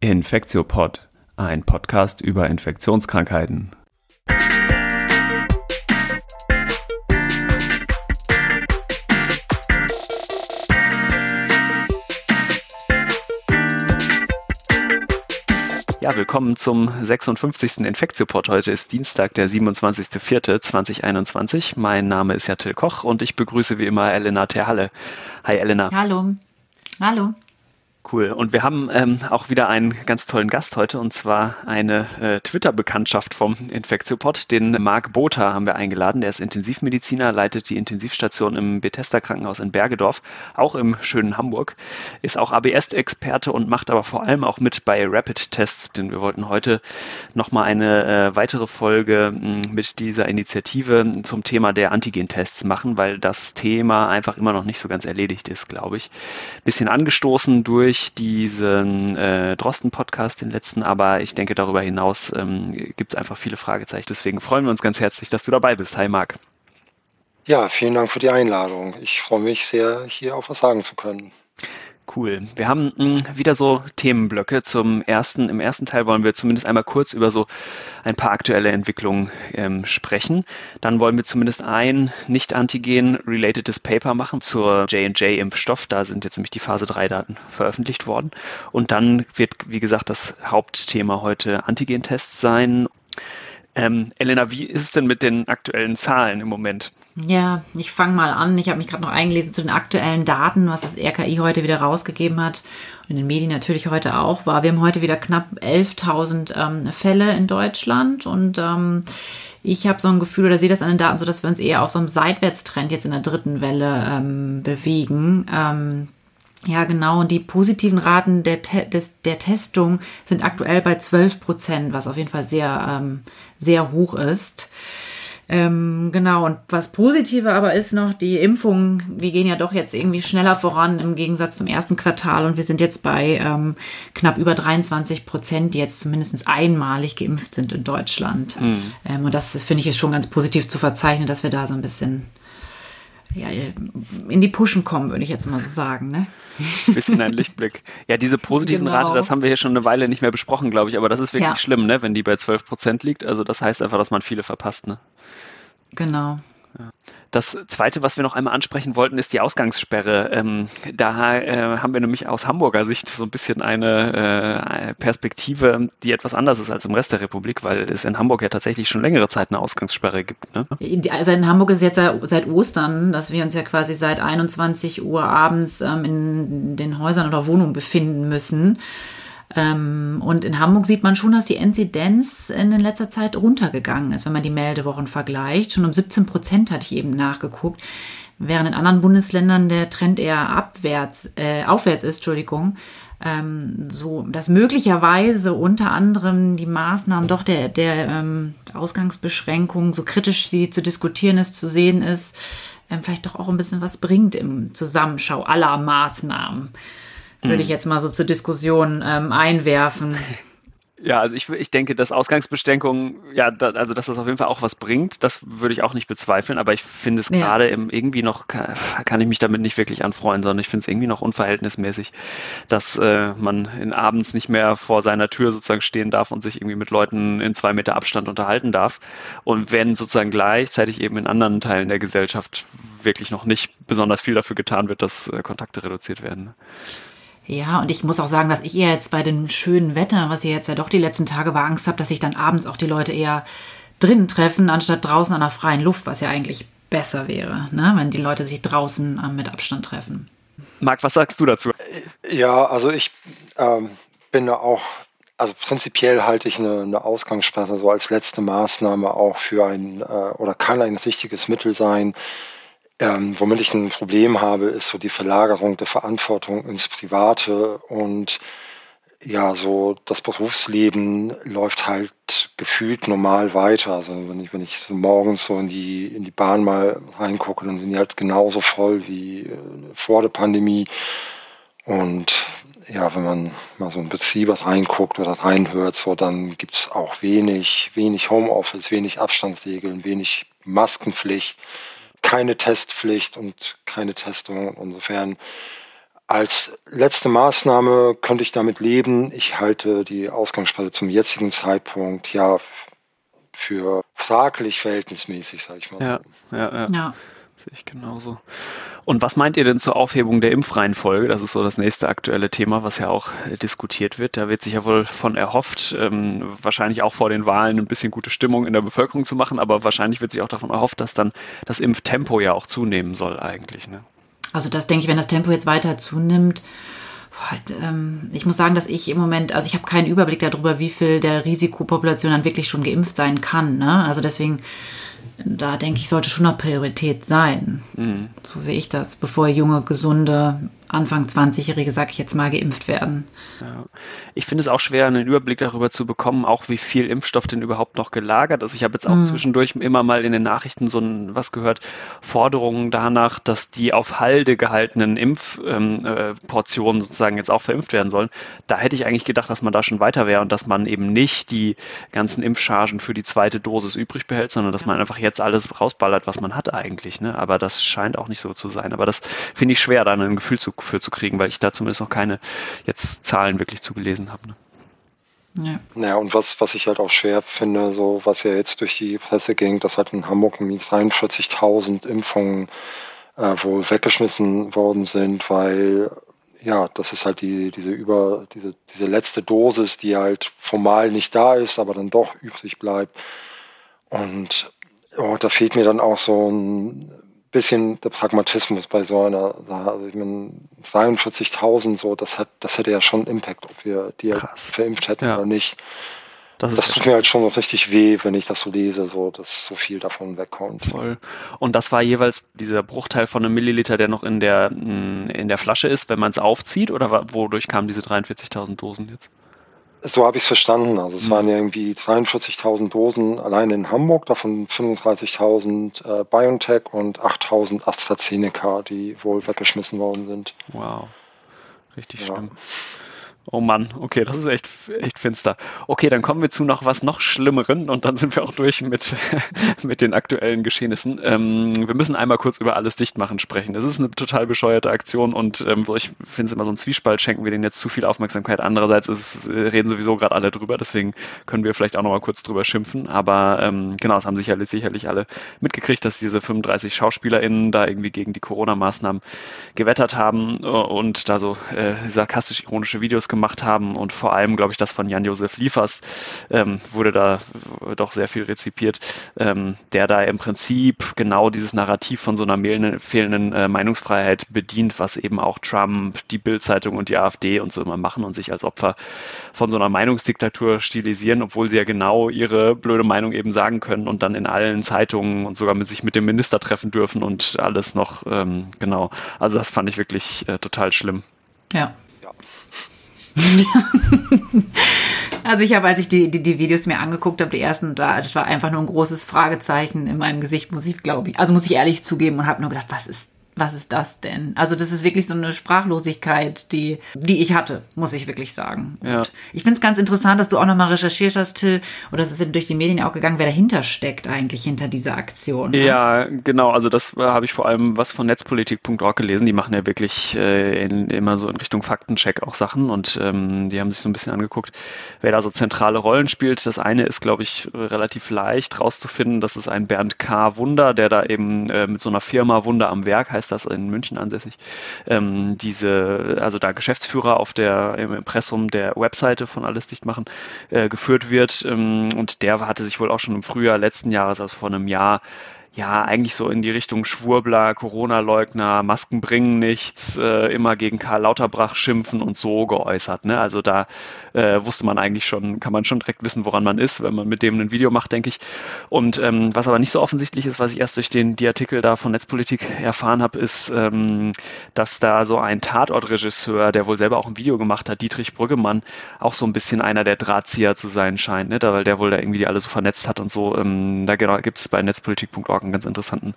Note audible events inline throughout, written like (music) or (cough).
Infektiopod, ein Podcast über Infektionskrankheiten. Ja, willkommen zum 56. Infektiopod. Heute ist Dienstag, der 27.04.2021. Mein Name ist ja Till Koch und ich begrüße wie immer Elena Terhalle. Hi Elena. Hallo. Hallo. Cool. Und wir haben ähm, auch wieder einen ganz tollen Gast heute und zwar eine äh, Twitter-Bekanntschaft vom Infektiopod. Den Marc Botha haben wir eingeladen. Der ist Intensivmediziner, leitet die Intensivstation im Bethesda Krankenhaus in Bergedorf, auch im schönen Hamburg. Ist auch ABS-Experte und macht aber vor allem auch mit bei Rapid-Tests. Denn wir wollten heute nochmal eine äh, weitere Folge mh, mit dieser Initiative zum Thema der Antigen-Tests machen, weil das Thema einfach immer noch nicht so ganz erledigt ist, glaube ich. Bisschen angestoßen durch durch diesen äh, Drosten-Podcast, den letzten, aber ich denke, darüber hinaus ähm, gibt es einfach viele Fragezeichen. Deswegen freuen wir uns ganz herzlich, dass du dabei bist. Hi, Marc. Ja, vielen Dank für die Einladung. Ich freue mich sehr, hier auch was sagen zu können. Cool. Wir haben hm, wieder so Themenblöcke. Zum ersten, im ersten Teil wollen wir zumindest einmal kurz über so ein paar aktuelle Entwicklungen ähm, sprechen. Dann wollen wir zumindest ein nicht-antigen-relatedes Paper machen zur J&J-Impfstoff. Da sind jetzt nämlich die Phase 3-Daten veröffentlicht worden. Und dann wird, wie gesagt, das Hauptthema heute Antigen-Tests sein. Ähm, Elena, wie ist es denn mit den aktuellen Zahlen im Moment? Ja, ich fange mal an. Ich habe mich gerade noch eingelesen zu den aktuellen Daten, was das RKI heute wieder rausgegeben hat und in den Medien natürlich heute auch war. Wir haben heute wieder knapp 11.000 ähm, Fälle in Deutschland und ähm, ich habe so ein Gefühl oder sehe das an den Daten so, dass wir uns eher auf so einem Seitwärtstrend jetzt in der dritten Welle ähm, bewegen. Ähm, ja, genau. Und die positiven Raten der, Te des, der Testung sind aktuell bei 12 Prozent, was auf jeden Fall sehr, ähm, sehr hoch ist. Ähm, genau, und was positiver aber ist noch, die Impfungen, wir gehen ja doch jetzt irgendwie schneller voran im Gegensatz zum ersten Quartal und wir sind jetzt bei ähm, knapp über 23 Prozent, die jetzt zumindest einmalig geimpft sind in Deutschland. Mhm. Ähm, und das, das finde ich ist schon ganz positiv zu verzeichnen, dass wir da so ein bisschen ja, in die Pushen kommen, würde ich jetzt mal so sagen. Ne? (laughs) Bisschen ein Lichtblick. Ja, diese positiven genau. Rate, das haben wir hier schon eine Weile nicht mehr besprochen, glaube ich, aber das ist wirklich ja. schlimm, ne, wenn die bei 12 Prozent liegt. Also das heißt einfach, dass man viele verpasst. Ne? Genau. Das Zweite, was wir noch einmal ansprechen wollten, ist die Ausgangssperre. Ähm, da äh, haben wir nämlich aus Hamburger Sicht so ein bisschen eine äh, Perspektive, die etwas anders ist als im Rest der Republik, weil es in Hamburg ja tatsächlich schon längere Zeit eine Ausgangssperre gibt. Ne? Also in Hamburg ist jetzt seit Ostern, dass wir uns ja quasi seit 21 Uhr abends ähm, in den Häusern oder Wohnungen befinden müssen. Ähm, und in Hamburg sieht man schon, dass die Inzidenz in letzter Zeit runtergegangen ist, wenn man die Meldewochen vergleicht. Schon um 17 Prozent hatte ich eben nachgeguckt, während in anderen Bundesländern der Trend eher abwärts, äh, aufwärts ist, Entschuldigung. Ähm, so, dass möglicherweise unter anderem die Maßnahmen doch der, der ähm, Ausgangsbeschränkung, so kritisch sie zu diskutieren ist, zu sehen ist, ähm, vielleicht doch auch ein bisschen was bringt im Zusammenschau aller Maßnahmen würde ich hm. jetzt mal so zur Diskussion ähm, einwerfen. (laughs) Ja, also ich, ich denke, dass Ausgangsbeschränkungen, ja, da, also dass das auf jeden Fall auch was bringt, das würde ich auch nicht bezweifeln, aber ich finde es ja. gerade irgendwie noch, kann, kann, ich mich damit nicht wirklich anfreuen, sondern ich finde es irgendwie noch unverhältnismäßig, dass äh, man in abends nicht mehr vor seiner Tür sozusagen stehen darf und sich irgendwie mit Leuten in zwei Meter Abstand unterhalten darf. Und wenn sozusagen gleichzeitig eben in anderen Teilen der Gesellschaft wirklich noch nicht besonders viel dafür getan wird, dass äh, Kontakte reduziert werden. Ja, und ich muss auch sagen, dass ich eher jetzt bei dem schönen Wetter, was ihr jetzt ja doch die letzten Tage war, Angst habe, dass sich dann abends auch die Leute eher drinnen treffen, anstatt draußen an der freien Luft, was ja eigentlich besser wäre, ne? wenn die Leute sich draußen äh, mit Abstand treffen. Marc, was sagst du dazu? Ja, also ich ähm, bin da auch, also prinzipiell halte ich eine, eine Ausgangssperre so als letzte Maßnahme auch für ein äh, oder kann ein wichtiges Mittel sein, ähm, womit ich ein Problem habe, ist so die Verlagerung der Verantwortung ins Private und ja, so das Berufsleben läuft halt gefühlt normal weiter. Also wenn ich, wenn ich so morgens so in die, in die Bahn mal reingucke, dann sind die halt genauso voll wie äh, vor der Pandemie. Und ja, wenn man mal so in Betriebe reinguckt oder reinhört, so dann gibt's auch wenig, wenig Homeoffice, wenig Abstandsregeln, wenig Maskenpflicht keine Testpflicht und keine Testung. Insofern als letzte Maßnahme könnte ich damit leben. Ich halte die Ausgangssperre zum jetzigen Zeitpunkt ja für fraglich verhältnismäßig, sage ich mal. Ja, ja, ja. ja. Sehe ich genauso. Und was meint ihr denn zur Aufhebung der Impfreihenfolge? Das ist so das nächste aktuelle Thema, was ja auch äh, diskutiert wird. Da wird sich ja wohl von erhofft, ähm, wahrscheinlich auch vor den Wahlen ein bisschen gute Stimmung in der Bevölkerung zu machen, aber wahrscheinlich wird sich auch davon erhofft, dass dann das Impftempo ja auch zunehmen soll eigentlich. Ne? Also das denke ich, wenn das Tempo jetzt weiter zunimmt, ähm, ich muss sagen, dass ich im Moment, also ich habe keinen Überblick darüber, wie viel der Risikopopulation dann wirklich schon geimpft sein kann. Ne? Also deswegen da denke ich, sollte schon noch Priorität sein. Mhm. So sehe ich das, bevor junge, gesunde, Anfang 20-Jährige, sag ich jetzt mal, geimpft werden. Ja. Ich finde es auch schwer, einen Überblick darüber zu bekommen, auch wie viel Impfstoff denn überhaupt noch gelagert ist. Ich habe jetzt auch mhm. zwischendurch immer mal in den Nachrichten so ein, was gehört, Forderungen danach, dass die auf Halde gehaltenen Impfportionen ähm, äh, sozusagen jetzt auch verimpft werden sollen. Da hätte ich eigentlich gedacht, dass man da schon weiter wäre und dass man eben nicht die ganzen Impfchargen für die zweite Dosis übrig behält, sondern dass man einfach jetzt alles rausballert, was man hat eigentlich. Ne? Aber das scheint auch nicht so zu sein. Aber das finde ich schwer, da ein Gefühl zu für zu kriegen, weil ich da zumindest noch keine jetzt Zahlen wirklich zugelesen habe. Ne? Ja. Naja, und was, was ich halt auch schwer finde, so was ja jetzt durch die Presse ging, dass halt in Hamburg irgendwie 43.000 Impfungen äh, wohl weggeschmissen worden sind, weil ja, das ist halt die, diese über, diese, diese letzte Dosis, die halt formal nicht da ist, aber dann doch übrig bleibt. Und oh, da fehlt mir dann auch so ein bisschen der Pragmatismus bei so einer Sache. Also ich meine, 43.000 so, das hat, das hätte ja schon Impact, ob wir die Krass. verimpft hätten ja. oder nicht. Das, das tut mir halt schon richtig weh, wenn ich das so lese, so dass so viel davon wegkommt. Voll. Und das war jeweils dieser Bruchteil von einem Milliliter, der noch in der mm, in der Flasche ist, wenn man es aufzieht, oder wodurch kamen diese 43.000 Dosen jetzt? So habe ich es verstanden. Also es mhm. waren ja irgendwie 43.000 Dosen allein in Hamburg, davon 35.000 äh, BioNTech und 8.000 AstraZeneca, die wohl weggeschmissen worden sind. Wow, richtig ja. schlimm. Oh Mann, okay, das ist echt, echt finster. Okay, dann kommen wir zu noch was noch Schlimmeren und dann sind wir auch durch mit, (laughs) mit den aktuellen Geschehnissen. Ähm, wir müssen einmal kurz über alles Dichtmachen sprechen. Das ist eine total bescheuerte Aktion und ähm, ich finde es immer so ein Zwiespalt, schenken wir denen jetzt zu viel Aufmerksamkeit. Andererseits ist, äh, reden sowieso gerade alle drüber, deswegen können wir vielleicht auch noch mal kurz drüber schimpfen. Aber ähm, genau, es haben sicherlich, sicherlich alle mitgekriegt, dass diese 35 SchauspielerInnen da irgendwie gegen die Corona-Maßnahmen gewettert haben und da so äh, sarkastisch-ironische Videos gemacht gemacht haben und vor allem, glaube ich, das von Jan-Josef Liefers ähm, wurde da doch sehr viel rezipiert, ähm, der da im Prinzip genau dieses Narrativ von so einer fehlenden äh, Meinungsfreiheit bedient, was eben auch Trump, die Bild-Zeitung und die AfD und so immer machen und sich als Opfer von so einer Meinungsdiktatur stilisieren, obwohl sie ja genau ihre blöde Meinung eben sagen können und dann in allen Zeitungen und sogar mit sich mit dem Minister treffen dürfen und alles noch ähm, genau. Also das fand ich wirklich äh, total schlimm. Ja, (laughs) also ich habe, als ich die, die, die, Videos mir angeguckt habe, die ersten, da, das war einfach nur ein großes Fragezeichen in meinem Gesicht, muss ich, glaube ich. Also muss ich ehrlich zugeben und habe nur gedacht, was ist was ist das denn? Also das ist wirklich so eine Sprachlosigkeit, die, die ich hatte, muss ich wirklich sagen. Ja. ich finde es ganz interessant, dass du auch nochmal recherchiert hast, Till, oder es ist durch die Medien auch gegangen, wer dahinter steckt eigentlich hinter dieser Aktion. Ne? Ja, genau. Also das äh, habe ich vor allem was von netzpolitik.org gelesen. Die machen ja wirklich äh, in, immer so in Richtung Faktencheck auch Sachen und ähm, die haben sich so ein bisschen angeguckt, wer da so zentrale Rollen spielt. Das eine ist, glaube ich, relativ leicht rauszufinden. Das ist ein Bernd K. Wunder, der da eben äh, mit so einer Firma Wunder am Werk heißt ist das in München ansässig, ähm, diese, also da Geschäftsführer auf der, im Impressum der Webseite von Alles dicht machen, äh, geführt wird. Ähm, und der hatte sich wohl auch schon im Frühjahr letzten Jahres, also vor einem Jahr, ja, eigentlich so in die Richtung Schwurbler, Corona-Leugner, Masken bringen nichts, äh, immer gegen Karl Lauterbach schimpfen und so geäußert. Ne? Also da äh, wusste man eigentlich schon, kann man schon direkt wissen, woran man ist, wenn man mit dem ein Video macht, denke ich. Und ähm, was aber nicht so offensichtlich ist, was ich erst durch den die Artikel da von Netzpolitik erfahren habe, ist, ähm, dass da so ein Tatortregisseur, der wohl selber auch ein Video gemacht hat, Dietrich Brüggemann, auch so ein bisschen einer der Drahtzieher zu sein scheint, ne? da, weil der wohl da irgendwie die alle so vernetzt hat und so. Ähm, da genau, gibt es bei netzpolitik.org einen ganz interessanten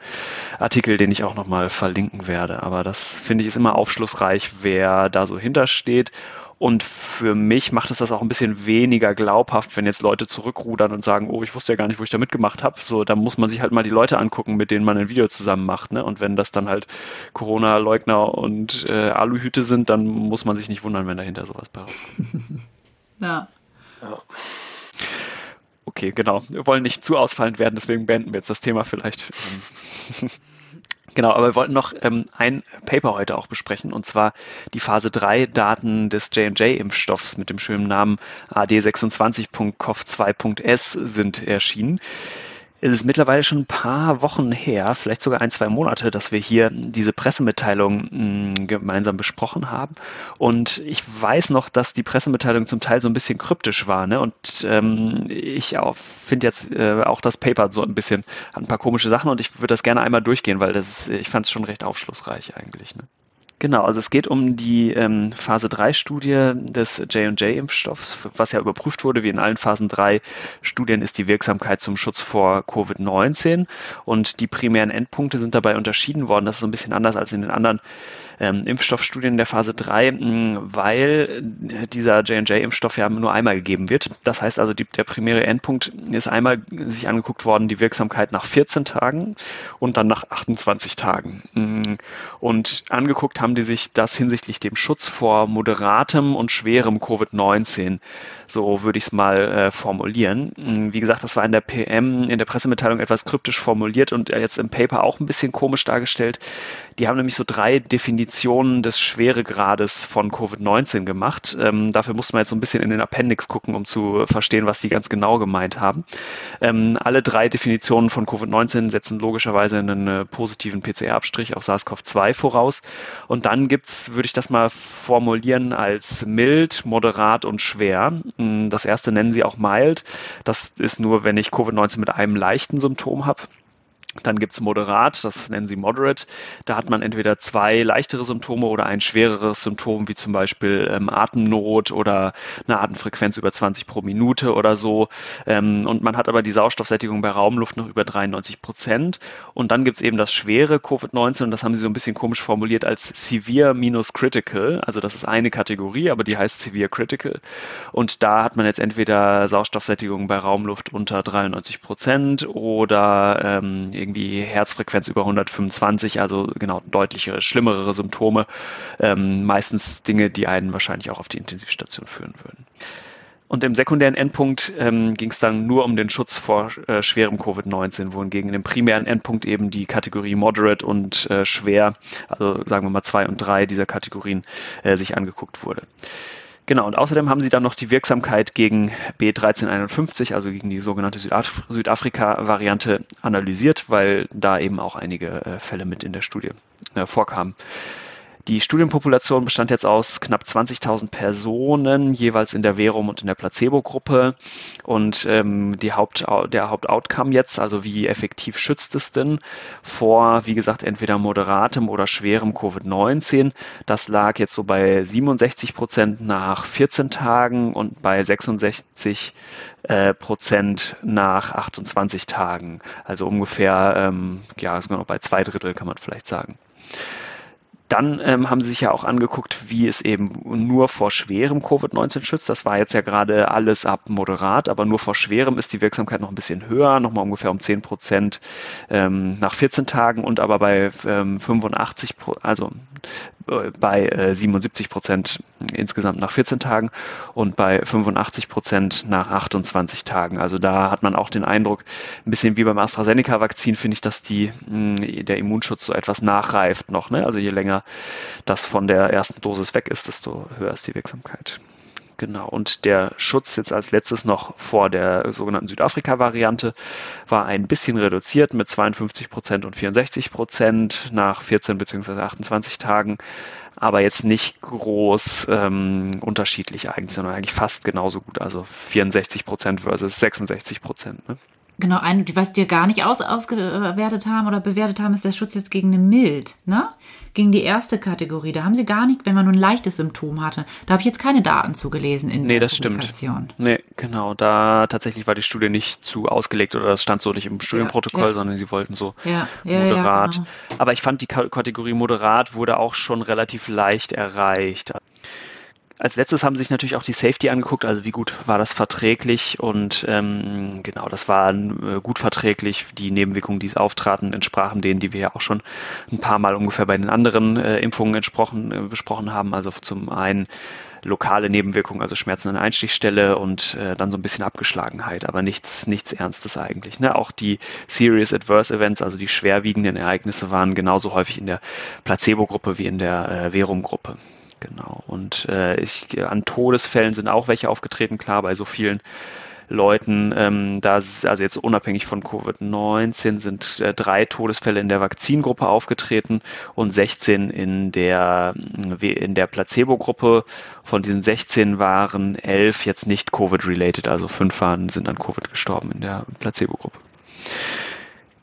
Artikel, den ich auch nochmal verlinken werde. Aber das finde ich ist immer aufschlussreich, wer da so hintersteht. Und für mich macht es das auch ein bisschen weniger glaubhaft, wenn jetzt Leute zurückrudern und sagen, oh, ich wusste ja gar nicht, wo ich da mitgemacht habe. So, da muss man sich halt mal die Leute angucken, mit denen man ein Video zusammen macht. Ne? Und wenn das dann halt Corona-Leugner und äh, Aluhüte sind, dann muss man sich nicht wundern, wenn dahinter sowas bei rauskommt. (laughs) ja. ja. Okay, genau. Wir wollen nicht zu ausfallend werden, deswegen beenden wir jetzt das Thema vielleicht. (laughs) Genau, aber wir wollten noch ähm, ein Paper heute auch besprechen, und zwar die Phase 3 Daten des J&J-Impfstoffs mit dem schönen Namen AD26.COV2.S sind erschienen. Es ist mittlerweile schon ein paar Wochen her, vielleicht sogar ein, zwei Monate, dass wir hier diese Pressemitteilung mh, hm, gemeinsam besprochen haben. Und ich weiß noch, dass die Pressemitteilung zum Teil so ein bisschen kryptisch war. Ne? Und ähm, ich finde jetzt äh, auch das Paper so ein bisschen, hat ein paar komische Sachen und ich würde das gerne einmal durchgehen, weil das ist, ich fand es schon recht aufschlussreich eigentlich. Ne? Genau, also es geht um die ähm, Phase 3-Studie des J&J-Impfstoffs, was ja überprüft wurde, wie in allen Phasen 3 Studien, ist die Wirksamkeit zum Schutz vor Covid-19 und die primären Endpunkte sind dabei unterschieden worden. Das ist so ein bisschen anders als in den anderen ähm, Impfstoffstudien der Phase 3, mh, weil dieser J&J-Impfstoff ja nur einmal gegeben wird. Das heißt also, die, der primäre Endpunkt ist einmal sich angeguckt worden, die Wirksamkeit nach 14 Tagen und dann nach 28 Tagen. Und angeguckt haben haben die sich das hinsichtlich dem Schutz vor moderatem und schwerem Covid-19, so würde ich es mal äh, formulieren. Hm, wie gesagt, das war in der PM, in der Pressemitteilung etwas kryptisch formuliert und jetzt im Paper auch ein bisschen komisch dargestellt. Die haben nämlich so drei Definitionen des Schweregrades von Covid-19 gemacht. Ähm, dafür musste man jetzt so ein bisschen in den Appendix gucken, um zu verstehen, was die ganz genau gemeint haben. Ähm, alle drei Definitionen von Covid-19 setzen logischerweise einen äh, positiven PCR-Abstrich auf SARS-CoV-2 voraus. Und dann gibt's, würde ich das mal formulieren, als mild, moderat und schwer. Mm, das erste nennen sie auch mild. Das ist nur, wenn ich Covid-19 mit einem leichten Symptom habe. Dann gibt's moderat, das nennen sie moderate. Da hat man entweder zwei leichtere Symptome oder ein schwereres Symptom, wie zum Beispiel ähm, Atemnot oder eine Atemfrequenz über 20 pro Minute oder so. Ähm, und man hat aber die Sauerstoffsättigung bei Raumluft noch über 93 Prozent. Und dann gibt's eben das schwere Covid-19 und das haben sie so ein bisschen komisch formuliert als severe minus critical. Also das ist eine Kategorie, aber die heißt severe critical. Und da hat man jetzt entweder Sauerstoffsättigung bei Raumluft unter 93 Prozent oder ähm, irgendwie Herzfrequenz über 125, also genau deutliche, schlimmere Symptome. Ähm, meistens Dinge, die einen wahrscheinlich auch auf die Intensivstation führen würden. Und im sekundären Endpunkt ähm, ging es dann nur um den Schutz vor äh, schwerem Covid-19, wohingegen im primären Endpunkt eben die Kategorie Moderate und äh, schwer, also sagen wir mal zwei und drei dieser Kategorien, äh, sich angeguckt wurde. Genau, und außerdem haben sie dann noch die Wirksamkeit gegen B1351, also gegen die sogenannte Südaf Südafrika-Variante analysiert, weil da eben auch einige äh, Fälle mit in der Studie äh, vorkamen. Die Studienpopulation bestand jetzt aus knapp 20.000 Personen, jeweils in der Verum und in der Placebo-Gruppe. Und ähm, die Haupt, der Hauptoutcome jetzt, also wie effektiv schützt es denn vor, wie gesagt, entweder moderatem oder schwerem Covid-19, das lag jetzt so bei 67 Prozent nach 14 Tagen und bei 66 äh, Prozent nach 28 Tagen. Also ungefähr, ähm, ja, sogar noch bei zwei Drittel kann man vielleicht sagen. Dann ähm, haben sie sich ja auch angeguckt, wie es eben nur vor schwerem Covid-19 schützt. Das war jetzt ja gerade alles ab moderat, aber nur vor schwerem ist die Wirksamkeit noch ein bisschen höher, nochmal ungefähr um 10 Prozent ähm, nach 14 Tagen und aber bei ähm, 85, also bei äh, 77 Prozent insgesamt nach 14 Tagen und bei 85 Prozent nach 28 Tagen. Also da hat man auch den Eindruck, ein bisschen wie beim AstraZeneca-Vakzin finde ich, dass die, mh, der Immunschutz so etwas nachreift noch. Ne? Also je länger das von der ersten Dosis weg ist, desto höher ist die Wirksamkeit. Genau. Und der Schutz jetzt als letztes noch vor der sogenannten Südafrika-Variante war ein bisschen reduziert mit 52 Prozent und 64 Prozent nach 14 bzw. 28 Tagen, aber jetzt nicht groß ähm, unterschiedlich eigentlich, sondern eigentlich fast genauso gut. Also 64 Prozent versus 66 Prozent. Ne? Genau, ein, was die gar nicht aus, ausgewertet haben oder bewertet haben, ist der Schutz jetzt gegen eine Mild, ne? Gegen die erste Kategorie. Da haben sie gar nicht, wenn man nur ein leichtes Symptom hatte. Da habe ich jetzt keine Daten zugelesen in nee, der das Publikation. Stimmt. Nee, genau. Da tatsächlich war die Studie nicht zu ausgelegt oder das stand so nicht im Studienprotokoll, ja, ja. sondern sie wollten so ja, moderat. Genau. Aber ich fand, die Kategorie moderat wurde auch schon relativ leicht erreicht. Als letztes haben sich natürlich auch die Safety angeguckt, also wie gut war das verträglich und ähm, genau, das war äh, gut verträglich. Die Nebenwirkungen, die auftraten, entsprachen denen, die wir ja auch schon ein paar Mal ungefähr bei den anderen äh, Impfungen entsprochen, äh, besprochen haben. Also zum einen lokale Nebenwirkungen, also Schmerzen an der Einstichstelle und äh, dann so ein bisschen Abgeschlagenheit, aber nichts, nichts Ernstes eigentlich. Ne? Auch die Serious Adverse Events, also die schwerwiegenden Ereignisse, waren genauso häufig in der Placebo-Gruppe wie in der äh, Verum-Gruppe. Genau. Und äh, ich, an Todesfällen sind auch welche aufgetreten, klar, bei so vielen Leuten. Ähm, da, also jetzt unabhängig von Covid-19 sind äh, drei Todesfälle in der Vakzingruppe aufgetreten und 16 in der, in der Placebo-Gruppe. Von diesen 16 waren elf jetzt nicht Covid-related, also fünf waren, sind an Covid gestorben in der Placebo-Gruppe.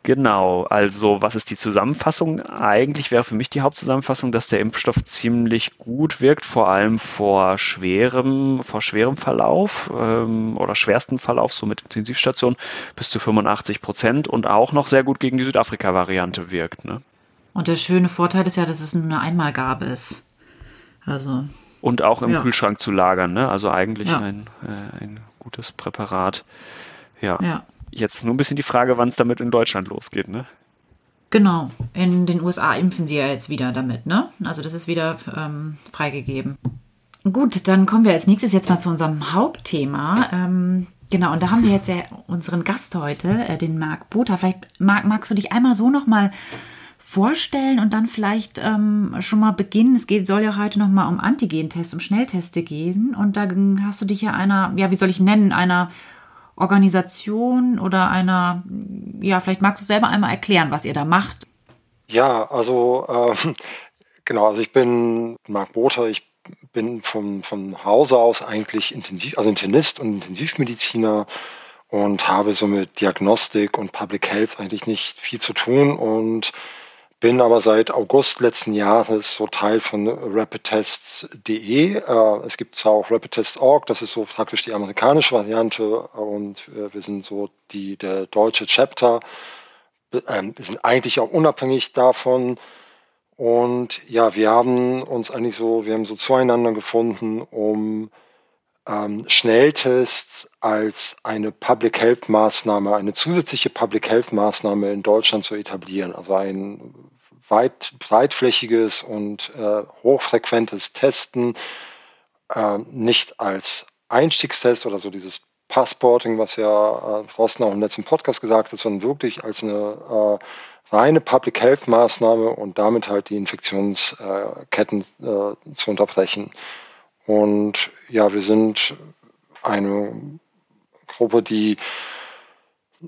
Genau, also was ist die Zusammenfassung? Eigentlich wäre für mich die Hauptzusammenfassung, dass der Impfstoff ziemlich gut wirkt, vor allem vor schwerem, vor schwerem Verlauf ähm, oder schwerstem Verlauf, so mit Intensivstation bis zu 85 Prozent und auch noch sehr gut gegen die Südafrika-Variante wirkt. Ne? Und der schöne Vorteil ist ja, dass es nur eine Einmalgabe ist. Also. Und auch im ja. Kühlschrank zu lagern, ne? Also eigentlich ja. ein, äh, ein gutes Präparat. Ja. ja. Jetzt nur ein bisschen die Frage, wann es damit in Deutschland losgeht, ne? Genau, in den USA impfen sie ja jetzt wieder damit, ne? Also das ist wieder ähm, freigegeben. Gut, dann kommen wir als nächstes jetzt mal zu unserem Hauptthema. Ähm, genau, und da haben wir jetzt ja unseren Gast heute, äh, den Marc Botha. Vielleicht, Marc, magst du dich einmal so nochmal vorstellen und dann vielleicht ähm, schon mal beginnen. Es geht, soll ja heute nochmal um Antigentests, um Schnellteste gehen. Und da hast du dich ja einer, ja, wie soll ich nennen, einer Organisation oder einer, ja, vielleicht magst du selber einmal erklären, was ihr da macht. Ja, also äh, genau, also ich bin Marc Bother, ich bin vom, von Hause aus eigentlich Intensiv, also Internist und Intensivmediziner und habe so mit Diagnostik und Public Health eigentlich nicht viel zu tun und bin aber seit August letzten Jahres so Teil von rapidtests.de. Äh, es gibt zwar auch rapidtests.org, das ist so praktisch die amerikanische Variante und wir sind so die, der deutsche Chapter. Ähm, wir sind eigentlich auch unabhängig davon. Und ja, wir haben uns eigentlich so, wir haben so zueinander gefunden, um ähm, Schnelltests als eine Public Health Maßnahme, eine zusätzliche Public Health Maßnahme in Deutschland zu etablieren. Also ein weit, breitflächiges und äh, hochfrequentes Testen, äh, nicht als Einstiegstest oder so dieses Passporting, was ja äh, auch im letzten Podcast gesagt hat, sondern wirklich als eine äh, reine Public Health Maßnahme und damit halt die Infektionsketten äh, zu unterbrechen. Und ja, wir sind eine Gruppe, die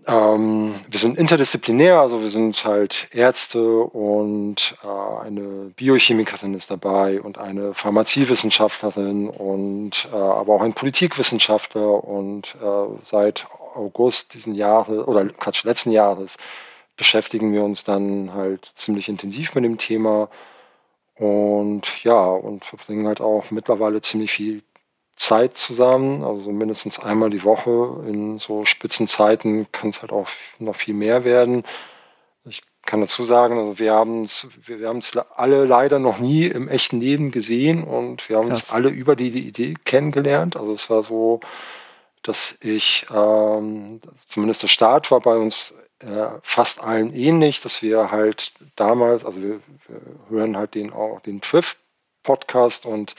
ähm, wir sind interdisziplinär, also wir sind halt Ärzte und äh, eine Biochemikerin ist dabei und eine Pharmaziewissenschaftlerin und äh, aber auch ein Politikwissenschaftler. Und äh, seit August diesen Jahres oder Quatsch letzten Jahres beschäftigen wir uns dann halt ziemlich intensiv mit dem Thema und ja, und verbringen halt auch mittlerweile ziemlich viel Zeit zusammen, also mindestens einmal die Woche. In so Spitzenzeiten kann es halt auch noch viel mehr werden. Ich kann dazu sagen, also wir haben es wir, wir alle leider noch nie im echten Leben gesehen und wir haben Krass. uns alle über die, die Idee kennengelernt. Also es war so, dass ich, ähm, zumindest der Start war bei uns äh, fast allen ähnlich, dass wir halt damals, also wir, wir hören halt den auch den TWIF-Podcast und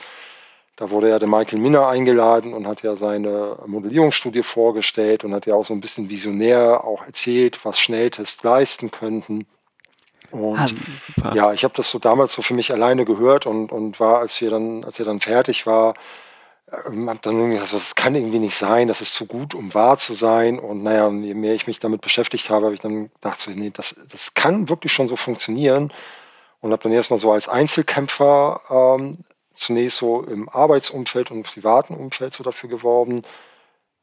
da wurde ja der Michael Minner eingeladen und hat ja seine Modellierungsstudie vorgestellt und hat ja auch so ein bisschen visionär auch erzählt, was Schnelltests leisten könnten. Und ah, ja, ich habe das so damals so für mich alleine gehört und, und war, als wir dann, als er dann fertig war, ähm, habe dann irgendwie gesagt, das kann irgendwie nicht sein, das ist zu gut, um wahr zu sein. Und naja, je mehr ich mich damit beschäftigt habe, habe ich dann gedacht, so, nee, das, das kann wirklich schon so funktionieren. Und habe dann erstmal so als Einzelkämpfer ähm, zunächst so im Arbeitsumfeld und im privaten Umfeld so dafür geworben.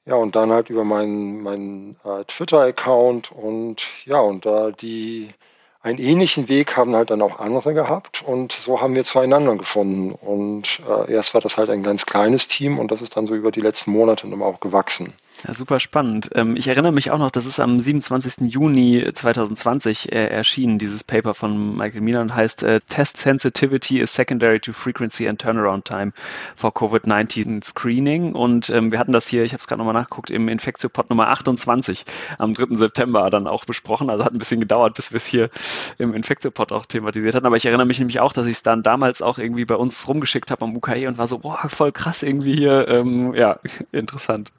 Ja, und dann halt über meinen, meinen äh, Twitter-Account und ja, und da äh, die einen ähnlichen Weg haben halt dann auch andere gehabt und so haben wir zueinander gefunden. Und äh, erst war das halt ein ganz kleines Team und das ist dann so über die letzten Monate immer auch gewachsen. Ja, super spannend. Ähm, ich erinnere mich auch noch, das ist am 27. Juni 2020 äh, erschienen, dieses Paper von Michael Miller und heißt äh, Test Sensitivity is Secondary to Frequency and Turnaround Time for COVID-19 Screening. Und ähm, wir hatten das hier, ich habe es gerade nochmal nachgeguckt, im Infektiopod Nummer 28 am 3. September dann auch besprochen. Also hat ein bisschen gedauert, bis wir es hier im Infektiopod auch thematisiert hatten. Aber ich erinnere mich nämlich auch, dass ich es dann damals auch irgendwie bei uns rumgeschickt habe am UKE und war so, boah, voll krass irgendwie hier. Ähm, ja, (laughs) interessant.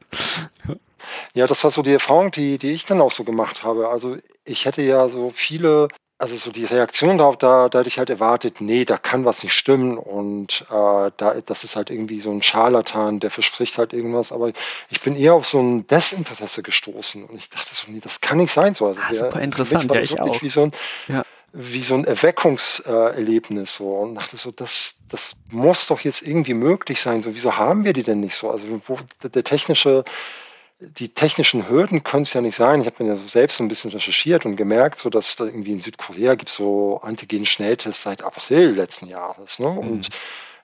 Ja, das war so die Erfahrung, die, die ich dann auch so gemacht habe. Also ich hätte ja so viele, also so die Reaktion darauf, da, da hätte ich halt erwartet, nee, da kann was nicht stimmen und äh, da, das ist halt irgendwie so ein Scharlatan, der verspricht halt irgendwas. Aber ich bin eher auf so ein Desinteresse gestoßen und ich dachte so, nee, das kann nicht sein. So. Also ah, der, super interessant, ja, ich auch. Wie so ein, ja wie so ein Erweckungserlebnis so und dachte so, das, das muss doch jetzt irgendwie möglich sein. So, wieso haben wir die denn nicht so? Also wo der technische die technischen Hürden können es ja nicht sein. Ich habe mir ja selbst so ein bisschen recherchiert und gemerkt, so dass da irgendwie in Südkorea gibt es so Antigen-Schnelltests seit April letzten Jahres. Ne? Mhm. Und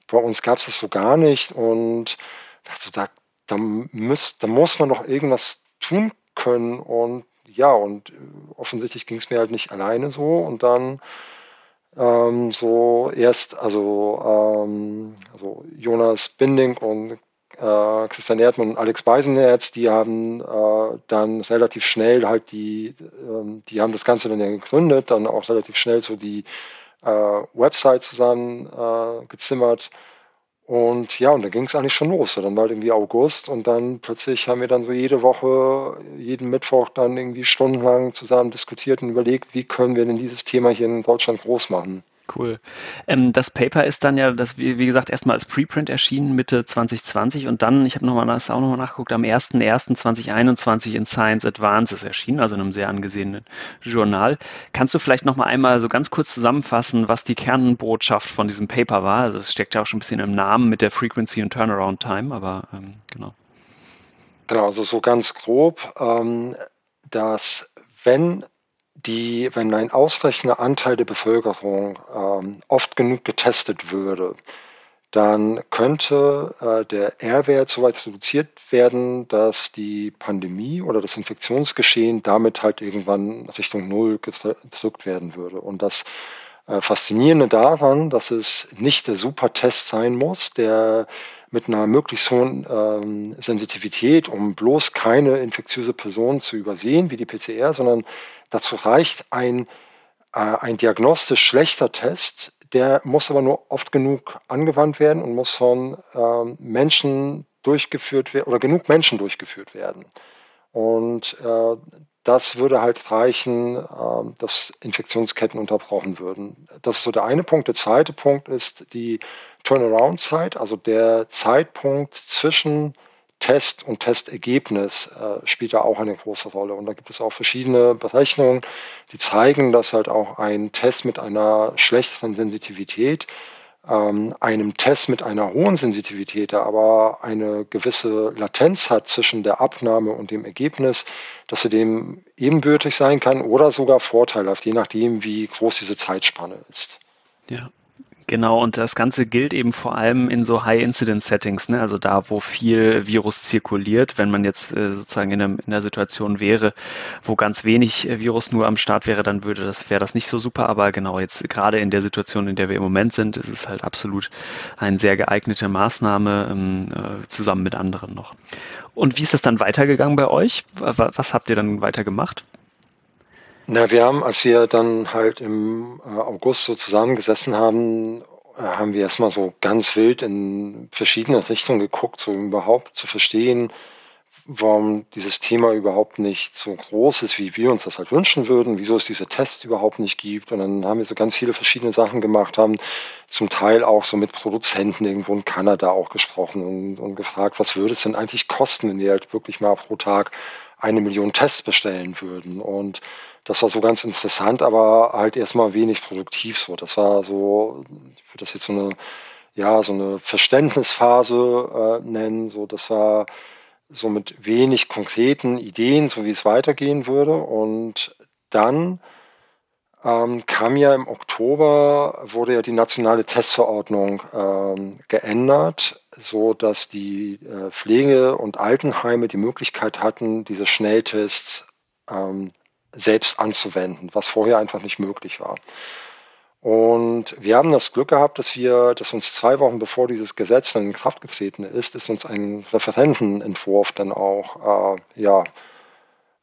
bei uns gab es das so gar nicht. Und dachte, da, da, muss, da muss man doch irgendwas tun können. Und ja, und offensichtlich ging es mir halt nicht alleine so. Und dann ähm, so erst, also, ähm, also Jonas Binding und äh, Christian Erdmann und Alex Beisenherz, die haben äh, dann relativ schnell halt die, äh, die haben das Ganze dann ja gegründet, dann auch relativ schnell so die äh, Website zusammen äh, gezimmert. Und ja, und da ging es eigentlich schon los. Dann war irgendwie August und dann plötzlich haben wir dann so jede Woche, jeden Mittwoch dann irgendwie stundenlang zusammen diskutiert und überlegt, wie können wir denn dieses Thema hier in Deutschland groß machen. Cool. Ähm, das Paper ist dann ja, das, wie, wie gesagt, erstmal als Preprint erschienen Mitte 2020 und dann, ich habe nochmal das auch nochmal nachgeguckt, am 01.01.2021 in Science Advances erschienen, also in einem sehr angesehenen Journal. Kannst du vielleicht nochmal einmal so ganz kurz zusammenfassen, was die Kernbotschaft von diesem Paper war? Also es steckt ja auch schon ein bisschen im Namen mit der Frequency und Turnaround Time, aber ähm, genau. Genau, also so ganz grob, ähm, dass wenn die, wenn ein ausreichender Anteil der Bevölkerung ähm, oft genug getestet würde, dann könnte äh, der R-Wert so weit reduziert werden, dass die Pandemie oder das Infektionsgeschehen damit halt irgendwann Richtung Null gedrückt werden würde. Und das äh, Faszinierende daran, dass es nicht der Supertest sein muss, der mit einer möglichst hohen ähm, Sensitivität, um bloß keine infektiöse Person zu übersehen, wie die PCR, sondern dazu reicht ein, äh, ein diagnostisch schlechter Test, der muss aber nur oft genug angewandt werden und muss von ähm, Menschen durchgeführt werden oder genug Menschen durchgeführt werden. Und äh, das würde halt reichen, äh, dass Infektionsketten unterbrochen würden. Das ist so der eine Punkt. Der zweite Punkt ist die Turnaround-Zeit, also der Zeitpunkt zwischen Test und Testergebnis äh, spielt da auch eine große Rolle. Und da gibt es auch verschiedene Berechnungen, die zeigen, dass halt auch ein Test mit einer schlechteren Sensitivität ähm, einem Test mit einer hohen Sensitivität, der aber eine gewisse Latenz hat zwischen der Abnahme und dem Ergebnis, dass er dem ebenbürtig sein kann oder sogar vorteilhaft, je nachdem, wie groß diese Zeitspanne ist. Ja. Genau, und das Ganze gilt eben vor allem in so High-Incidence-Settings, ne? also da, wo viel Virus zirkuliert. Wenn man jetzt äh, sozusagen in, einem, in einer Situation wäre, wo ganz wenig äh, Virus nur am Start wäre, dann würde das, wäre das nicht so super. Aber genau, jetzt gerade in der Situation, in der wir im Moment sind, ist es halt absolut eine sehr geeignete Maßnahme, ähm, äh, zusammen mit anderen noch. Und wie ist das dann weitergegangen bei euch? Was habt ihr dann weiter gemacht? Na, wir haben, als wir dann halt im äh, August so zusammengesessen haben, äh, haben wir erstmal so ganz wild in verschiedene Richtungen geguckt, so überhaupt zu verstehen, warum dieses Thema überhaupt nicht so groß ist, wie wir uns das halt wünschen würden, wieso es diese Tests überhaupt nicht gibt. Und dann haben wir so ganz viele verschiedene Sachen gemacht, haben zum Teil auch so mit Produzenten irgendwo in Kanada auch gesprochen und, und gefragt, was würde es denn eigentlich kosten, wenn wir halt wirklich mal pro Tag eine Million Tests bestellen würden. Und das war so ganz interessant, aber halt erstmal wenig produktiv so. Das war so, ich würde das jetzt so eine, ja, so eine Verständnisphase äh, nennen. So, das war so mit wenig konkreten Ideen, so wie es weitergehen würde. Und dann ähm, kam ja im Oktober, wurde ja die nationale Testverordnung ähm, geändert, so, dass die äh, Pflege- und Altenheime die Möglichkeit hatten, diese Schnelltests ähm, selbst anzuwenden, was vorher einfach nicht möglich war. Und wir haben das Glück gehabt, dass wir, dass uns zwei Wochen bevor dieses Gesetz dann in Kraft getreten ist, ist uns ein Referentenentwurf dann auch äh, ja,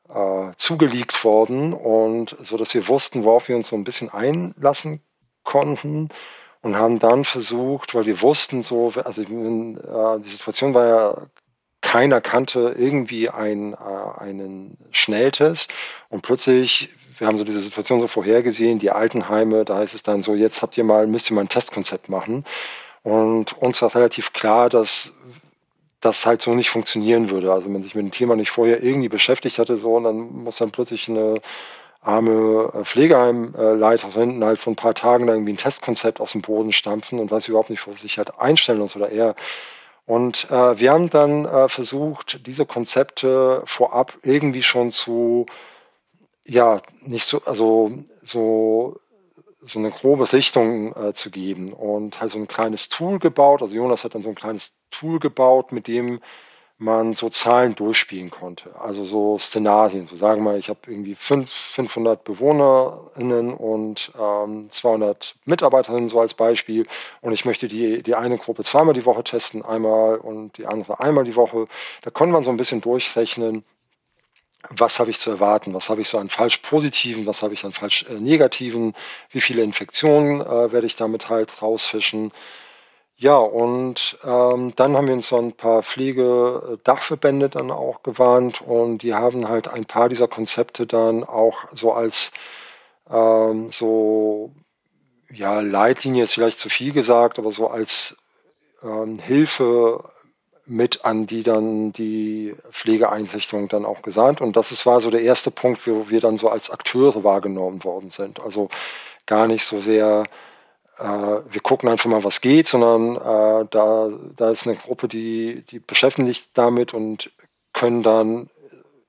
äh, zugeliegt worden und so, dass wir wussten, worauf wir uns so ein bisschen einlassen konnten und haben dann versucht, weil wir wussten so, also äh, die Situation war ja keiner kannte irgendwie ein, äh, einen Schnelltest und plötzlich, wir haben so diese Situation so vorhergesehen, die Altenheime, da heißt es dann so, jetzt habt ihr mal, müsst ihr mal ein Testkonzept machen. Und uns war relativ klar, dass das halt so nicht funktionieren würde. Also wenn sich mit dem Thema nicht vorher irgendwie beschäftigt hatte, so, und dann muss dann plötzlich eine arme äh, Pflegeheimleiterin halt von ein paar Tagen irgendwie ein Testkonzept aus dem Boden stampfen und weiß überhaupt nicht, wo sich halt einstellen muss oder eher und äh, wir haben dann äh, versucht, diese Konzepte vorab irgendwie schon zu, ja, nicht so, also so, so eine grobe Richtung äh, zu geben und halt so ein kleines Tool gebaut. Also Jonas hat dann so ein kleines Tool gebaut, mit dem man so Zahlen durchspielen konnte. Also so Szenarien. So sagen wir, ich habe irgendwie fünf, 500 BewohnerInnen und ähm, 200 Mitarbeiterinnen so als Beispiel und ich möchte die, die eine Gruppe zweimal die Woche testen, einmal und die andere einmal die Woche. Da konnte man so ein bisschen durchrechnen, was habe ich zu erwarten, was habe ich so an falsch positiven, was habe ich an falsch äh, negativen, wie viele Infektionen äh, werde ich damit halt rausfischen ja, und ähm, dann haben wir uns so ein paar Pflegedachverbände dann auch gewarnt und die haben halt ein paar dieser Konzepte dann auch so als ähm, so, ja, Leitlinie ist vielleicht zu viel gesagt, aber so als ähm, Hilfe mit an die dann die Pflegeeinrichtung dann auch gesandt. Und das ist, war so der erste Punkt, wo wir dann so als Akteure wahrgenommen worden sind. Also gar nicht so sehr äh, wir gucken einfach mal, was geht, sondern äh, da, da ist eine Gruppe, die, die beschäftigen sich damit und können dann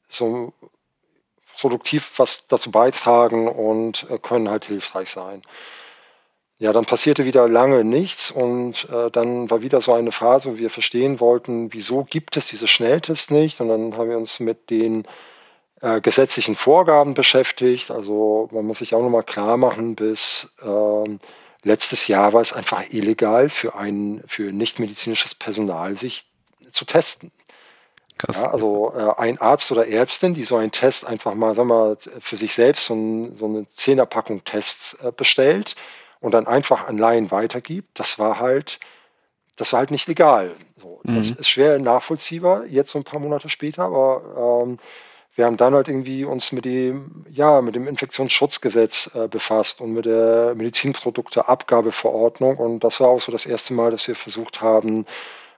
so produktiv was dazu beitragen und äh, können halt hilfreich sein. Ja, dann passierte wieder lange nichts und äh, dann war wieder so eine Phase, wo wir verstehen wollten, wieso gibt es diese Schnelltests nicht und dann haben wir uns mit den äh, gesetzlichen Vorgaben beschäftigt. Also man muss sich auch nochmal klar machen, bis ähm, Letztes Jahr war es einfach illegal für ein für nichtmedizinisches Personal sich zu testen. Krass. Ja, also äh, ein Arzt oder Ärztin, die so einen Test einfach mal, sagen wir, für sich selbst so, ein, so eine Zehnerpackung Tests äh, bestellt und dann einfach an Laien weitergibt, das war halt, das war halt nicht legal. So, mhm. Das ist schwer nachvollziehbar, jetzt so ein paar Monate später, aber ähm, wir haben dann halt irgendwie uns mit dem, ja, mit dem Infektionsschutzgesetz äh, befasst und mit der Medizinprodukteabgabeverordnung. Und das war auch so das erste Mal, dass wir versucht haben,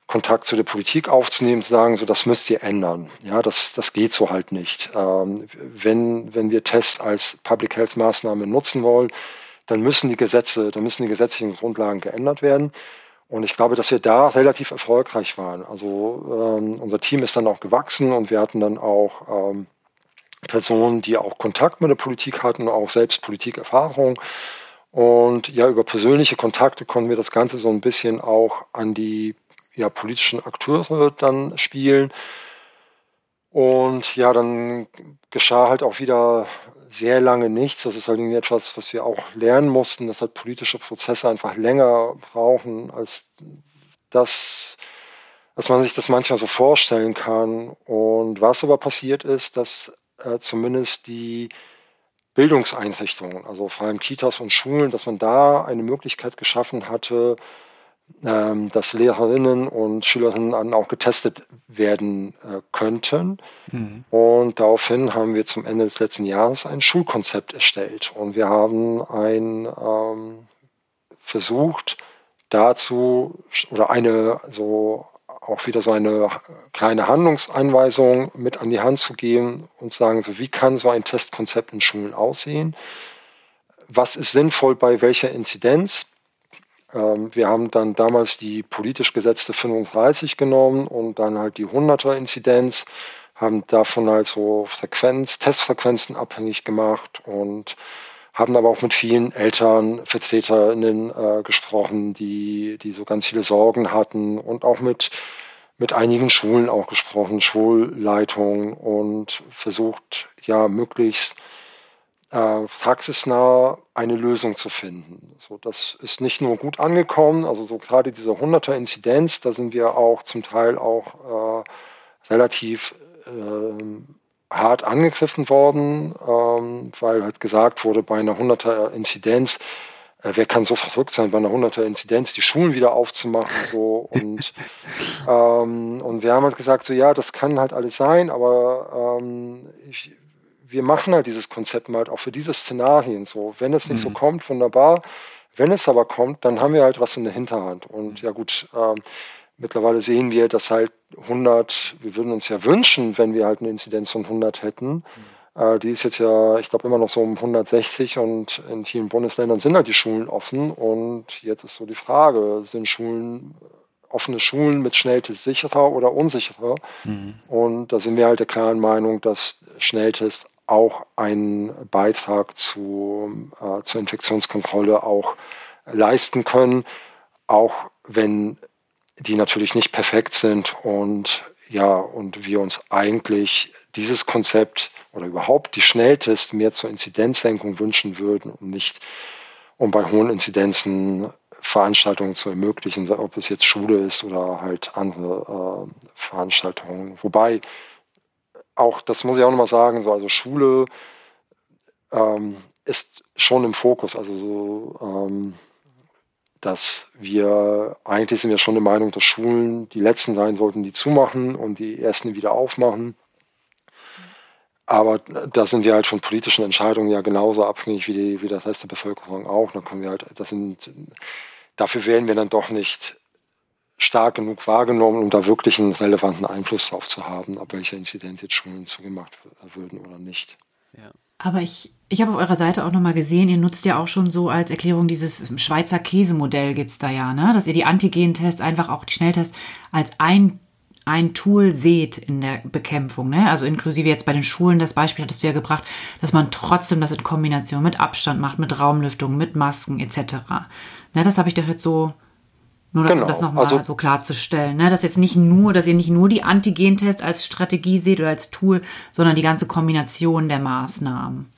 Kontakt zu der Politik aufzunehmen, zu sagen, so das müsst ihr ändern. Ja, das, das geht so halt nicht. Ähm, wenn, wenn wir Tests als Public Health Maßnahme nutzen wollen, dann müssen die Gesetze, dann müssen die gesetzlichen Grundlagen geändert werden. Und ich glaube, dass wir da relativ erfolgreich waren. Also ähm, unser Team ist dann auch gewachsen und wir hatten dann auch ähm, Personen, die auch Kontakt mit der Politik hatten, auch selbst Politikerfahrung. Und ja, über persönliche Kontakte konnten wir das Ganze so ein bisschen auch an die ja, politischen Akteure dann spielen. Und ja, dann geschah halt auch wieder sehr lange nichts. Das ist halt etwas, was wir auch lernen mussten, dass halt politische Prozesse einfach länger brauchen, als das, dass man sich das manchmal so vorstellen kann. Und was aber passiert ist, dass äh, zumindest die Bildungseinrichtungen, also vor allem Kitas und Schulen, dass man da eine Möglichkeit geschaffen hatte, dass Lehrerinnen und Schülerinnen auch getestet werden äh, könnten. Mhm. Und daraufhin haben wir zum Ende des letzten Jahres ein Schulkonzept erstellt. Und wir haben ein ähm, versucht, dazu oder eine so auch wieder so eine kleine Handlungsanweisung mit an die Hand zu geben und sagen, so wie kann so ein Testkonzept in Schulen aussehen? Was ist sinnvoll bei welcher Inzidenz? Ähm, wir haben dann damals die politisch gesetzte 35 genommen und dann halt die 100er Inzidenz, haben davon halt so Frequenz, Testfrequenzen abhängig gemacht und haben aber auch mit vielen Eltern, Vertreterinnen äh, gesprochen, die, die so ganz viele Sorgen hatten und auch mit, mit einigen Schulen auch gesprochen, Schulleitungen und versucht, ja, möglichst äh, praxisnah eine Lösung zu finden. So, das ist nicht nur gut angekommen, also so gerade diese 100er Inzidenz, da sind wir auch zum Teil auch äh, relativ äh, hart angegriffen worden, ähm, weil halt gesagt wurde, bei einer 100er Inzidenz, äh, wer kann so verrückt sein, bei einer 100er Inzidenz die Schulen wieder aufzumachen, so und (laughs) ähm, und wir haben halt gesagt, so ja, das kann halt alles sein, aber ähm, ich, wir machen halt dieses Konzept mal auch für diese Szenarien so. Wenn es nicht mhm. so kommt, wunderbar. Wenn es aber kommt, dann haben wir halt was in der Hinterhand. Und ja gut, äh, mittlerweile sehen wir, dass halt 100, wir würden uns ja wünschen, wenn wir halt eine Inzidenz von 100 hätten. Mhm. Äh, die ist jetzt ja, ich glaube, immer noch so um 160 und in vielen Bundesländern sind halt die Schulen offen. Und jetzt ist so die Frage, sind Schulen offene Schulen mit Schnelltest sicherer oder unsicherer. Mhm. Und da sind wir halt der klaren Meinung, dass Schnelltests auch einen Beitrag zu, äh, zur Infektionskontrolle auch leisten können, auch wenn die natürlich nicht perfekt sind und ja, und wir uns eigentlich dieses Konzept oder überhaupt die Schnelltests mehr zur Inzidenzsenkung wünschen würden und nicht um bei hohen Inzidenzen Veranstaltungen zu ermöglichen, ob es jetzt Schule ist oder halt andere äh, Veranstaltungen. Wobei auch, das muss ich auch nochmal sagen, so, also Schule ähm, ist schon im Fokus. Also so, ähm, dass wir, eigentlich sind wir schon der Meinung, dass Schulen die letzten sein sollten, die zumachen und die ersten wieder aufmachen. Aber da sind wir halt von politischen Entscheidungen ja genauso abhängig wie, die, wie das Rest der Bevölkerung auch. Da können wir halt, das sind, dafür wären wir dann doch nicht stark genug wahrgenommen, um da wirklich einen relevanten Einfluss drauf zu haben, ab welcher Inzidenz jetzt Schulen zugemacht würden oder nicht. Ja. Aber ich, ich habe auf eurer Seite auch nochmal gesehen, ihr nutzt ja auch schon so als Erklärung dieses Schweizer Käsemodell gibt es da ja, ne? Dass ihr die Antigen-Tests, einfach auch die Schnelltests als ein, ein Tool seht in der Bekämpfung, ne? Also inklusive jetzt bei den Schulen, das Beispiel hattest du ja gebracht, dass man trotzdem das in Kombination mit Abstand macht, mit Raumlüftung, mit Masken etc. Ne, das habe ich doch jetzt so nur genau. um das nochmal also, so klarzustellen, ne? dass jetzt nicht nur, dass ihr nicht nur die Antigentests als Strategie seht oder als Tool, sondern die ganze Kombination der Maßnahmen.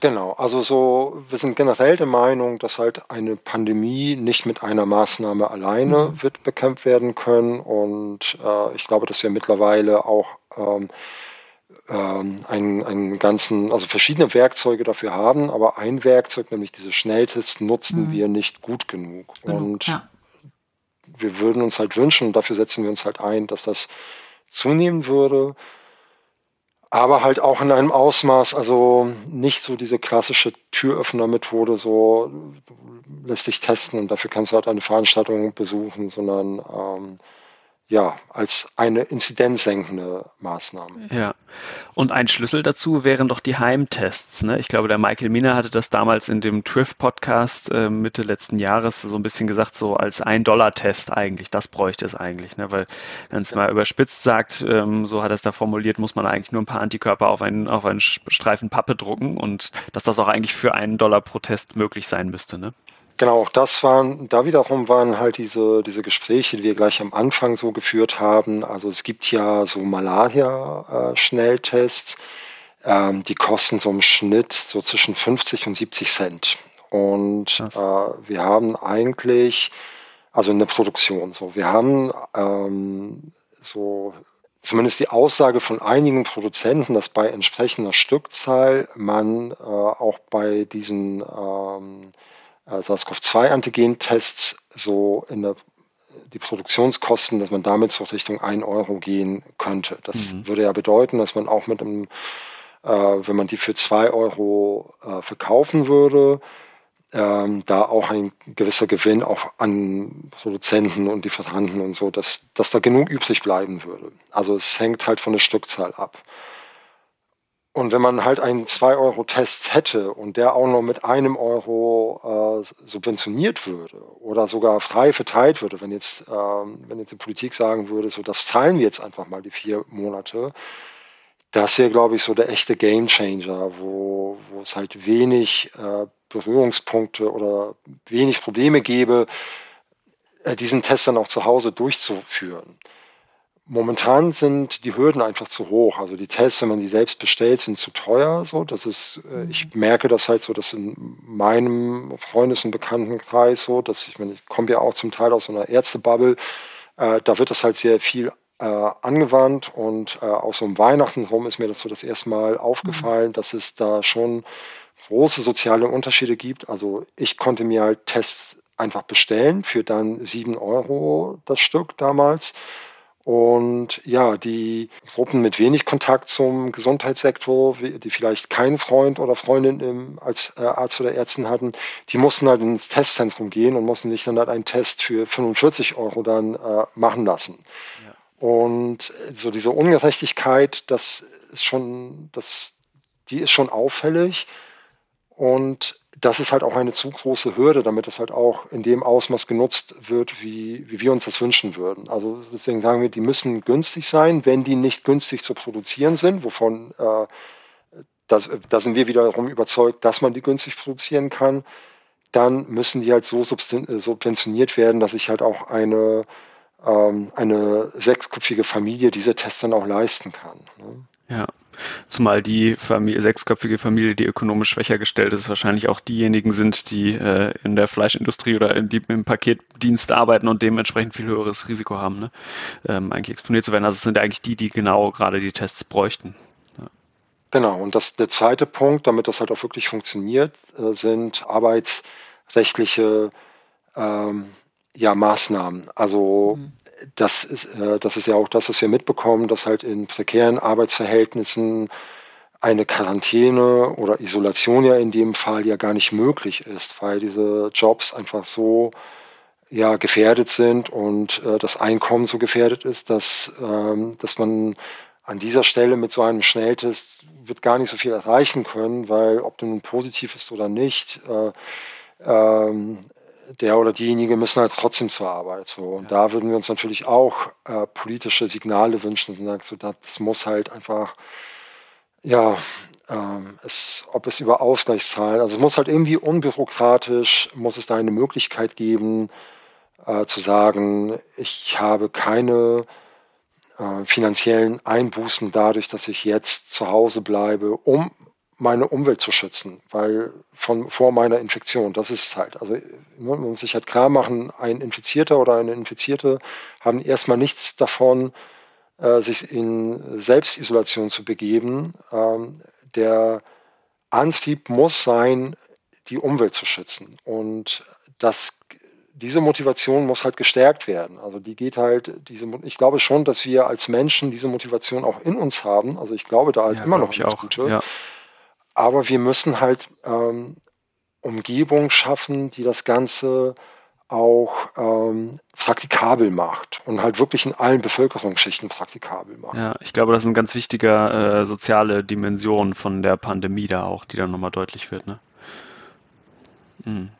Genau, also so, wir sind generell der Meinung, dass halt eine Pandemie nicht mit einer Maßnahme alleine mhm. wird bekämpft werden können. Und äh, ich glaube, dass wir mittlerweile auch ähm, ähm, einen, einen ganzen, also verschiedene Werkzeuge dafür haben, aber ein Werkzeug, nämlich diese Schnelltests, nutzen mhm. wir nicht gut genug. genug und ja wir würden uns halt wünschen, und dafür setzen wir uns halt ein, dass das zunehmen würde, aber halt auch in einem Ausmaß, also nicht so diese klassische Türöffner-Methode, so lässt sich testen und dafür kannst du halt eine Veranstaltung besuchen, sondern ähm, ja, als eine inzidenzsenkende Maßnahme. Ja. Und ein Schlüssel dazu wären doch die Heimtests. Ne? Ich glaube, der Michael Miner hatte das damals in dem Triff-Podcast äh, Mitte letzten Jahres so ein bisschen gesagt, so als Ein-Dollar-Test eigentlich. Das bräuchte es eigentlich. Ne? Weil, wenn es mal überspitzt sagt, ähm, so hat er es da formuliert, muss man eigentlich nur ein paar Antikörper auf einen, auf einen Streifen Pappe drucken und dass das auch eigentlich für einen Dollar pro Test möglich sein müsste. Ne? Genau, auch das waren, da wiederum waren halt diese, diese Gespräche, die wir gleich am Anfang so geführt haben. Also es gibt ja so Malaria-Schnelltests, ähm, die kosten so im Schnitt so zwischen 50 und 70 Cent. Und äh, wir haben eigentlich, also in der Produktion so, wir haben ähm, so zumindest die Aussage von einigen Produzenten, dass bei entsprechender Stückzahl man äh, auch bei diesen ähm, äh, SARS-CoV-2-Antigen-Tests so in der die Produktionskosten, dass man damit so Richtung 1 Euro gehen könnte. Das mhm. würde ja bedeuten, dass man auch mit einem, äh, wenn man die für 2 Euro äh, verkaufen würde, ähm, da auch ein gewisser Gewinn auch an Produzenten und Lieferanten und so, dass, dass da genug übrig bleiben würde. Also es hängt halt von der Stückzahl ab. Und wenn man halt einen 2-Euro-Test hätte und der auch noch mit einem Euro äh, subventioniert würde oder sogar frei verteilt würde, wenn jetzt, ähm, wenn jetzt die Politik sagen würde, so das zahlen wir jetzt einfach mal die vier Monate, das wäre, glaube ich, so der echte Gamechanger, wo, wo es halt wenig äh, Berührungspunkte oder wenig Probleme gäbe, äh, diesen Test dann auch zu Hause durchzuführen. Momentan sind die Hürden einfach zu hoch. Also die Tests, wenn man die selbst bestellt, sind zu teuer. So, das ist, äh, ich mhm. merke das halt so, dass in meinem Freundes- und Bekanntenkreis so, dass ich meine, ich komme ja auch zum Teil aus so einer Ärztebubble, äh, da wird das halt sehr viel äh, angewandt und äh, auch so um Weihnachten rum ist mir das so das erste Mal aufgefallen, mhm. dass es da schon große soziale Unterschiede gibt. Also ich konnte mir halt Tests einfach bestellen für dann sieben Euro das Stück damals. Und ja, die Gruppen mit wenig Kontakt zum Gesundheitssektor, die vielleicht keinen Freund oder Freundin im, als äh, Arzt oder Ärztin hatten, die mussten halt ins Testzentrum gehen und mussten sich dann halt einen Test für 45 Euro dann äh, machen lassen. Ja. Und so diese Ungerechtigkeit, das ist schon, das, die ist schon auffällig. Und das ist halt auch eine zu große Hürde, damit es halt auch in dem Ausmaß genutzt wird, wie, wie wir uns das wünschen würden. Also deswegen sagen wir, die müssen günstig sein, wenn die nicht günstig zu produzieren sind, wovon äh, das, da sind wir wiederum überzeugt, dass man die günstig produzieren kann, dann müssen die halt so äh, subventioniert werden, dass sich halt auch eine, ähm, eine sechsköpfige Familie diese Tests dann auch leisten kann. Ne? Ja. Zumal die Familie, sechsköpfige Familie, die ökonomisch schwächer gestellt ist, wahrscheinlich auch diejenigen sind, die äh, in der Fleischindustrie oder in die, im Paketdienst arbeiten und dementsprechend viel höheres Risiko haben, ne? ähm, eigentlich exponiert zu werden. Also es sind eigentlich die, die genau gerade die Tests bräuchten. Ja. Genau, und das, der zweite Punkt, damit das halt auch wirklich funktioniert, äh, sind arbeitsrechtliche ähm, ja, Maßnahmen. Also mhm das ist, äh, das ist ja auch das, was wir mitbekommen, dass halt in prekären Arbeitsverhältnissen eine Quarantäne oder Isolation ja in dem Fall ja gar nicht möglich ist, weil diese Jobs einfach so ja gefährdet sind und äh, das Einkommen so gefährdet ist, dass, ähm, dass man an dieser Stelle mit so einem Schnelltest wird gar nicht so viel erreichen können, weil ob du nun positiv ist oder nicht, äh, ähm, der oder diejenige müssen halt trotzdem zur Arbeit. So. Und ja. da würden wir uns natürlich auch äh, politische Signale wünschen und sagen, so, das muss halt einfach, ja, ähm, es, ob es über Ausgleichszahlen, also es muss halt irgendwie unbürokratisch, muss es da eine Möglichkeit geben, äh, zu sagen, ich habe keine äh, finanziellen Einbußen dadurch, dass ich jetzt zu Hause bleibe, um meine Umwelt zu schützen, weil von vor meiner Infektion, das ist es halt. Also man muss sich halt klar machen, ein Infizierter oder eine Infizierte haben erstmal nichts davon, äh, sich in Selbstisolation zu begeben. Ähm, der Antrieb muss sein, die Umwelt zu schützen. Und das, diese Motivation muss halt gestärkt werden. Also die geht halt, diese, ich glaube schon, dass wir als Menschen diese Motivation auch in uns haben. Also ich glaube da halt ja, immer noch ich auch. Gute. Ja aber wir müssen halt ähm, Umgebung schaffen, die das Ganze auch ähm, praktikabel macht und halt wirklich in allen Bevölkerungsschichten praktikabel macht. Ja, ich glaube, das ist eine ganz wichtige äh, soziale Dimension von der Pandemie da auch, die dann nochmal deutlich wird. Ne? Mhm.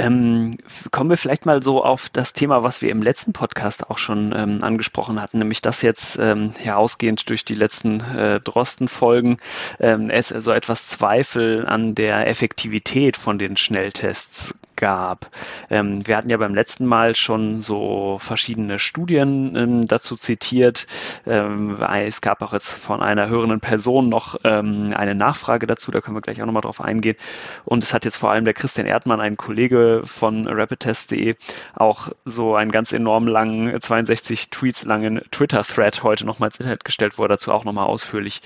Ähm, kommen wir vielleicht mal so auf das Thema, was wir im letzten Podcast auch schon ähm, angesprochen hatten, nämlich dass jetzt ähm, herausgehend durch die letzten äh, Drosten-Folgen ähm, es so etwas Zweifel an der Effektivität von den Schnelltests gab. Ähm, wir hatten ja beim letzten Mal schon so verschiedene Studien ähm, dazu zitiert. Ähm, es gab auch jetzt von einer hörenden Person noch ähm, eine Nachfrage dazu, da können wir gleich auch nochmal drauf eingehen. Und es hat jetzt vor allem der Christian Erdmann, ein Kollege von rapidtest.de, auch so einen ganz enorm langen, 62 Tweets langen Twitter-Thread heute nochmal ins Internet gestellt, wo er dazu auch nochmal ausführlich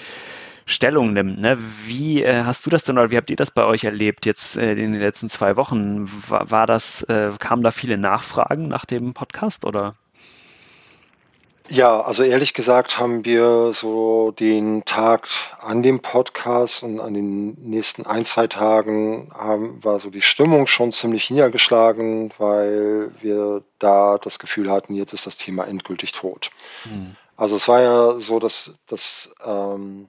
Stellung nimmt. Ne? Wie äh, hast du das denn oder wie habt ihr das bei euch erlebt jetzt äh, in den letzten zwei Wochen? War, war das, äh, kamen da viele Nachfragen nach dem Podcast oder? Ja, also ehrlich gesagt haben wir so den Tag an dem Podcast und an den nächsten ein, zwei Tagen haben, war so die Stimmung schon ziemlich niedergeschlagen, weil wir da das Gefühl hatten, jetzt ist das Thema endgültig tot. Hm. Also es war ja so, dass, dass ähm,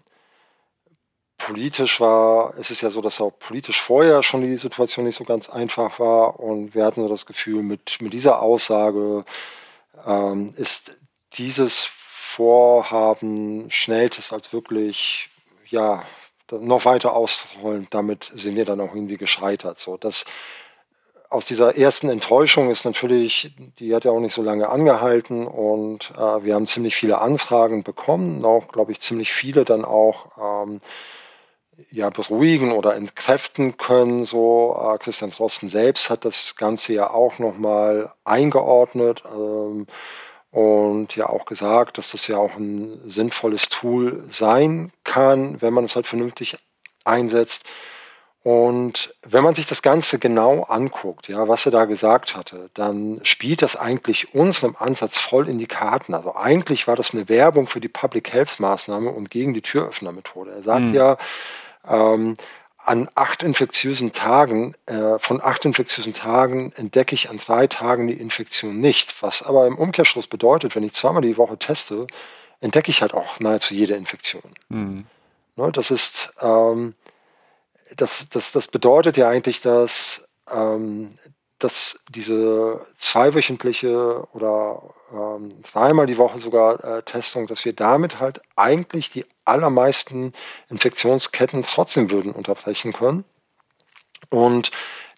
politisch war, es ist ja so, dass auch politisch vorher schon die Situation nicht so ganz einfach war und wir hatten so das Gefühl, mit, mit dieser Aussage ähm, ist dieses Vorhaben, Schnelltests als wirklich, ja, noch weiter auszurollen, damit sind wir dann auch irgendwie gescheitert. So, das aus dieser ersten Enttäuschung ist natürlich, die hat ja auch nicht so lange angehalten und äh, wir haben ziemlich viele Anfragen bekommen, auch glaube ich ziemlich viele dann auch ähm, ja beruhigen oder entkräften können. So äh, Christian Drosten selbst hat das Ganze ja auch nochmal eingeordnet. Ähm, und ja auch gesagt, dass das ja auch ein sinnvolles Tool sein kann, wenn man es halt vernünftig einsetzt. Und wenn man sich das Ganze genau anguckt, ja, was er da gesagt hatte, dann spielt das eigentlich unserem Ansatz voll in die Karten. Also eigentlich war das eine Werbung für die Public Health Maßnahme und gegen die Türöffnermethode. Er sagt mhm. ja, ähm, an acht infektiösen Tagen, äh, von acht infektiösen Tagen entdecke ich an drei Tagen die Infektion nicht. Was aber im Umkehrschluss bedeutet, wenn ich zweimal die Woche teste, entdecke ich halt auch nahezu jede Infektion. Mhm. Ne, das ist, ähm, das, das, das bedeutet ja eigentlich, dass, ähm, dass diese zweiwöchentliche oder ähm, dreimal die Woche sogar äh, Testung, dass wir damit halt eigentlich die allermeisten Infektionsketten trotzdem würden unterbrechen können. Und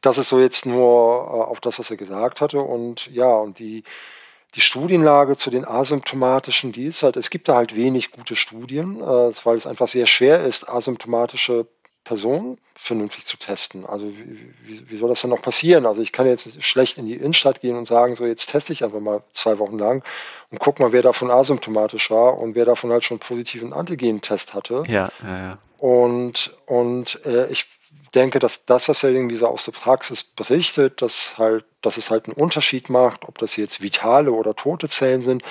das ist so jetzt nur äh, auf das, was er gesagt hatte. Und ja, und die, die Studienlage zu den asymptomatischen, die ist halt, es gibt da halt wenig gute Studien, äh, weil es einfach sehr schwer ist, asymptomatische Person vernünftig zu testen. Also wie, wie, wie, soll das denn noch passieren? Also ich kann jetzt schlecht in die Innenstadt gehen und sagen, so jetzt teste ich einfach mal zwei Wochen lang und guck mal, wer davon asymptomatisch war und wer davon halt schon positiven Antigen-Test hatte. Ja, ja, ja. Und, und äh, ich denke, dass das, was er irgendwie so aus der Praxis berichtet, dass halt, dass es halt einen Unterschied macht, ob das jetzt vitale oder tote Zellen sind.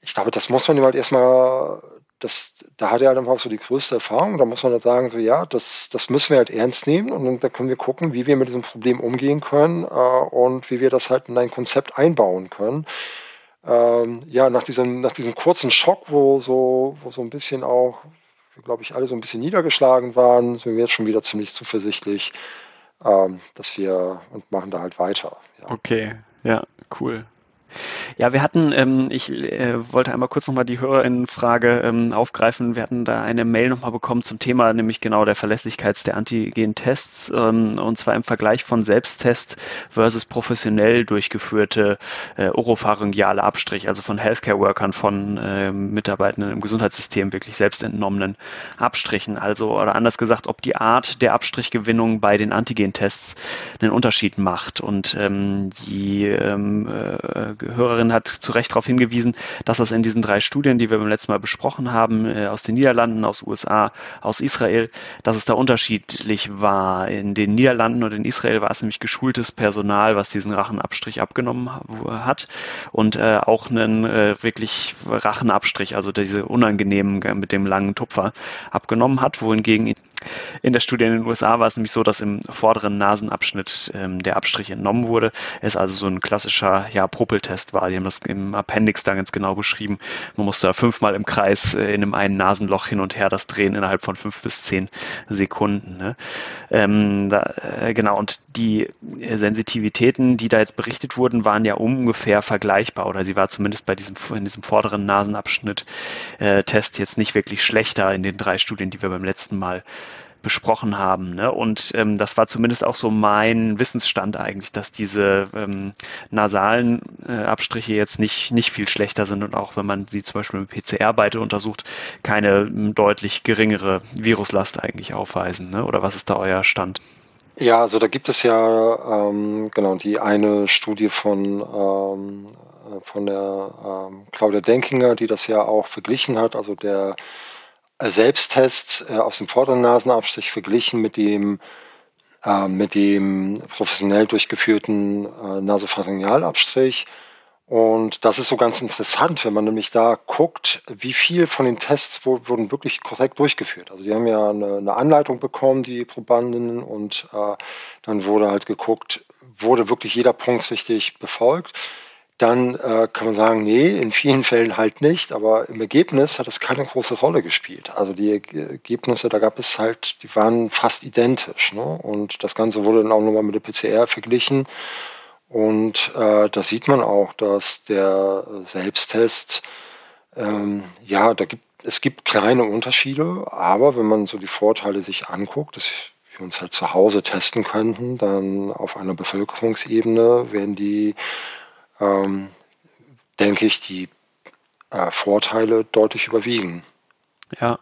Ich glaube, das muss man ihm halt erstmal das, da hat er halt einfach so die größte Erfahrung. Da muss man halt sagen, so ja, das, das müssen wir halt ernst nehmen und dann können wir gucken, wie wir mit diesem Problem umgehen können äh, und wie wir das halt in ein Konzept einbauen können. Ähm, ja, nach diesem, nach diesem kurzen Schock, wo so, wo so ein bisschen auch, glaube ich, alle so ein bisschen niedergeschlagen waren, sind wir jetzt schon wieder ziemlich zuversichtlich, ähm, dass wir und machen da halt weiter. Ja. Okay, ja, cool. Ja, wir hatten, ähm, ich äh, wollte einmal kurz nochmal die Hörerinnenfrage ähm, aufgreifen. Wir hatten da eine Mail nochmal bekommen zum Thema, nämlich genau der Verlässlichkeit der Antigen-Tests, ähm, und zwar im Vergleich von Selbsttest versus professionell durchgeführte äh, oropharyngeale Abstrich, also von Healthcare-Workern, von äh, Mitarbeitenden im Gesundheitssystem, wirklich selbst entnommenen Abstrichen. Also, oder anders gesagt, ob die Art der Abstrichgewinnung bei den Antigen-Tests einen Unterschied macht. Und ähm, die ähm, äh, Hörerin hat zu Recht darauf hingewiesen, dass das in diesen drei Studien, die wir beim letzten Mal besprochen haben, äh, aus den Niederlanden, aus USA, aus Israel, dass es da unterschiedlich war. In den Niederlanden und in Israel war es nämlich geschultes Personal, was diesen Rachenabstrich abgenommen hat und äh, auch einen äh, wirklich Rachenabstrich, also diese unangenehmen mit dem langen Tupfer abgenommen hat, wohingegen in der Studie in den USA war es nämlich so, dass im vorderen Nasenabschnitt ähm, der Abstrich entnommen wurde. Es also so ein klassischer ja, Popeltest war. Die haben das im Appendix da ganz genau beschrieben. Man musste da fünfmal im Kreis äh, in einem einen Nasenloch hin und her das drehen innerhalb von fünf bis zehn Sekunden. Ne? Ähm, da, äh, genau, und die Sensitivitäten, die da jetzt berichtet wurden, waren ja ungefähr vergleichbar oder sie war zumindest bei diesem, in diesem vorderen Nasenabschnitt äh, Test jetzt nicht wirklich schlechter in den drei Studien, die wir beim letzten Mal besprochen haben. Ne? Und ähm, das war zumindest auch so mein Wissensstand eigentlich, dass diese ähm, nasalen äh, Abstriche jetzt nicht, nicht viel schlechter sind und auch wenn man sie zum Beispiel mit PCR-Beite untersucht, keine deutlich geringere Viruslast eigentlich aufweisen. Ne? Oder was ist da euer Stand? Ja, also da gibt es ja ähm, genau die eine Studie von ähm, äh, von der ähm, Claudia Denkinger, die das ja auch verglichen hat, also der Selbsttest äh, aus dem vorderen Nasenabstrich verglichen mit dem, äh, mit dem professionell durchgeführten äh, Nasopharyngealabstrich. Und das ist so ganz interessant, wenn man nämlich da guckt, wie viel von den Tests wurden wirklich korrekt durchgeführt. Also die haben ja eine, eine Anleitung bekommen, die Probandinnen, und äh, dann wurde halt geguckt, wurde wirklich jeder Punkt richtig befolgt dann äh, kann man sagen, nee, in vielen Fällen halt nicht, aber im Ergebnis hat es keine große Rolle gespielt. Also die Ergebnisse, da gab es halt, die waren fast identisch. Ne? Und das Ganze wurde dann auch nochmal mit der PCR verglichen. Und äh, da sieht man auch, dass der Selbsttest Ähm, ja, da gibt, es gibt kleine Unterschiede, aber wenn man so die Vorteile sich anguckt, dass wir uns halt zu Hause testen könnten, dann auf einer Bevölkerungsebene werden die, ähm, denke ich, die äh, Vorteile deutlich überwiegen. Ja,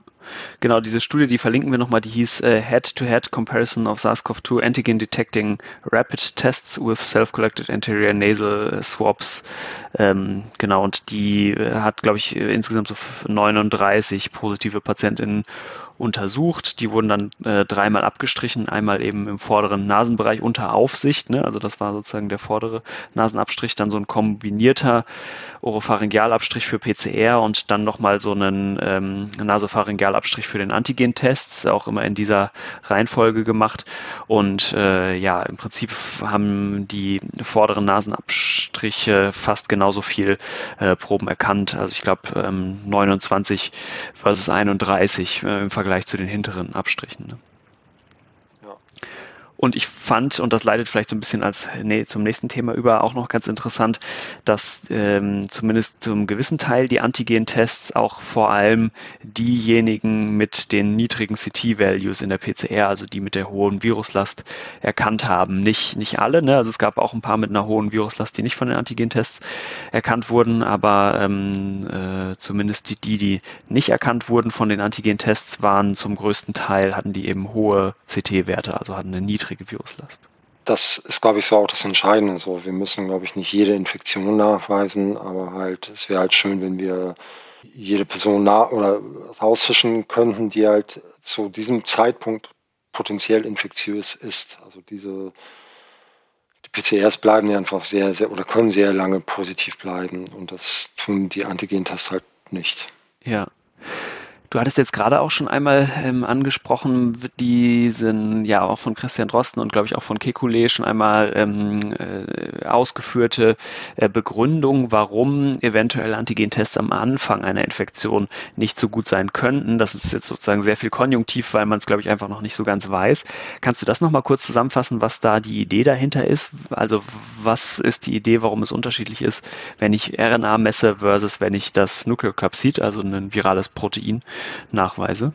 genau, diese Studie, die verlinken wir nochmal, die hieß äh, Head-to-Head Comparison of SARS-CoV-2 Antigen Detecting Rapid Tests with Self-Collected Anterior Nasal Swabs. Ähm, genau, und die äh, hat, glaube ich, insgesamt so 39 positive PatientInnen untersucht. Die wurden dann äh, dreimal abgestrichen, einmal eben im vorderen Nasenbereich unter Aufsicht, ne? also das war sozusagen der vordere Nasenabstrich, dann so ein kombinierter Oropharyngealabstrich für PCR und dann nochmal so einen ähm, Nasopharyngealabstrich für den Antigen-Test, auch immer in dieser Reihenfolge gemacht. Und äh, ja, im Prinzip haben die vorderen Nasenabstriche fast genauso viel äh, Proben erkannt. Also ich glaube ähm, 29 versus 31 äh, im Vergleich Vergleich zu den hinteren Abstrichen. Ne? Und ich fand, und das leitet vielleicht so ein bisschen als nee, zum nächsten Thema über, auch noch ganz interessant, dass ähm, zumindest zum gewissen Teil die Antigen-Tests auch vor allem diejenigen mit den niedrigen CT-Values in der PCR, also die mit der hohen Viruslast, erkannt haben. Nicht, nicht alle, ne? also es gab auch ein paar mit einer hohen Viruslast, die nicht von den Antigen-Tests erkannt wurden, aber ähm, äh, zumindest die, die, die nicht erkannt wurden von den Antigen-Tests, waren zum größten Teil, hatten die eben hohe CT-Werte, also hatten eine niedrige niedrige Viruslast. Das ist, glaube ich, so auch das Entscheidende. So, wir müssen, glaube ich, nicht jede Infektion nachweisen, aber halt, es wäre halt schön, wenn wir jede Person nah oder rausfischen könnten, die halt zu diesem Zeitpunkt potenziell infektiös ist. Also diese die PCRs bleiben ja einfach sehr, sehr oder können sehr lange positiv bleiben und das tun die Antigentests halt nicht. Ja. Du hattest jetzt gerade auch schon einmal ähm, angesprochen, diesen ja auch von Christian Drosten und glaube ich auch von Kekulé schon einmal ähm, äh, ausgeführte äh, Begründung, warum eventuell Antigentests am Anfang einer Infektion nicht so gut sein könnten. Das ist jetzt sozusagen sehr viel konjunktiv, weil man es glaube ich einfach noch nicht so ganz weiß. Kannst du das nochmal kurz zusammenfassen, was da die Idee dahinter ist? Also was ist die Idee, warum es unterschiedlich ist, wenn ich RNA messe versus wenn ich das Nukleokapsid, also ein virales Protein, Nachweise?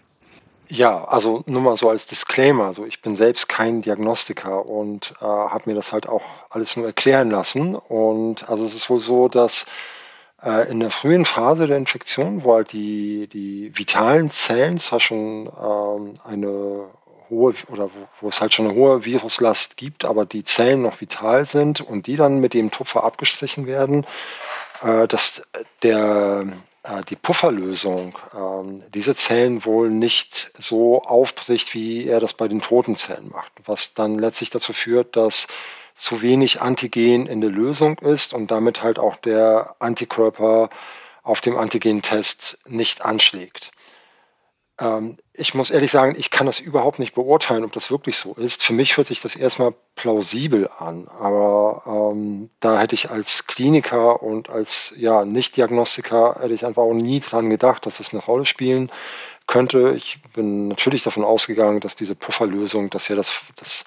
Ja, also nur mal so als Disclaimer. Also ich bin selbst kein Diagnostiker und äh, habe mir das halt auch alles nur erklären lassen. Und also es ist wohl so, dass äh, in der frühen Phase der Infektion, wo halt die, die vitalen Zellen zwar schon ähm, eine hohe oder wo, wo, es halt schon eine hohe Viruslast gibt, aber die Zellen noch vital sind und die dann mit dem Tupfer abgestrichen werden, äh, dass der die Pufferlösung ähm, diese Zellen wohl nicht so aufbricht, wie er das bei den toten Zellen macht, was dann letztlich dazu führt, dass zu wenig Antigen in der Lösung ist und damit halt auch der Antikörper auf dem Antigentest nicht anschlägt. Ähm, ich muss ehrlich sagen, ich kann das überhaupt nicht beurteilen, ob das wirklich so ist. Für mich hört sich das erstmal plausibel an, aber ähm, da hätte ich als Kliniker und als ja, Nicht-Diagnostiker hätte ich einfach auch nie dran gedacht, dass das eine Rolle spielen könnte. Ich bin natürlich davon ausgegangen, dass diese Pufferlösung, dass ja das, das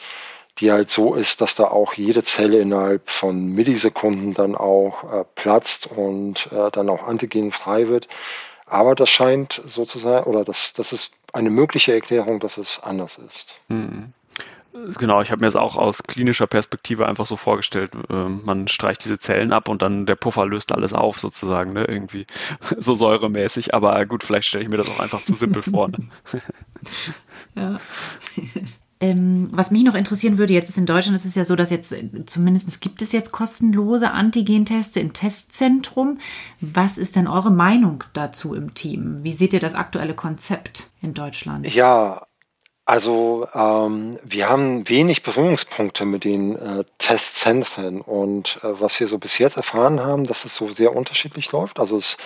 die halt so ist, dass da auch jede Zelle innerhalb von Millisekunden dann auch äh, platzt und äh, dann auch antigenfrei wird. Aber das scheint so zu sein, oder das, das ist eine mögliche Erklärung, dass es anders ist. Mhm. Genau, ich habe mir das auch aus klinischer Perspektive einfach so vorgestellt. Ähm, man streicht diese Zellen ab und dann der Puffer löst alles auf, sozusagen, ne? irgendwie (laughs) so säuremäßig. Aber gut, vielleicht stelle ich mir das auch einfach zu simpel (laughs) vor. Ne? ja. (laughs) Ähm, was mich noch interessieren würde, jetzt ist in Deutschland ist es ja so, dass jetzt zumindest gibt es jetzt kostenlose Antigenteste im Testzentrum. Was ist denn eure Meinung dazu im Team? Wie seht ihr das aktuelle Konzept in Deutschland? Ja, also ähm, wir haben wenig Berührungspunkte mit den äh, Testzentren und äh, was wir so bis jetzt erfahren haben, dass es so sehr unterschiedlich läuft. Also es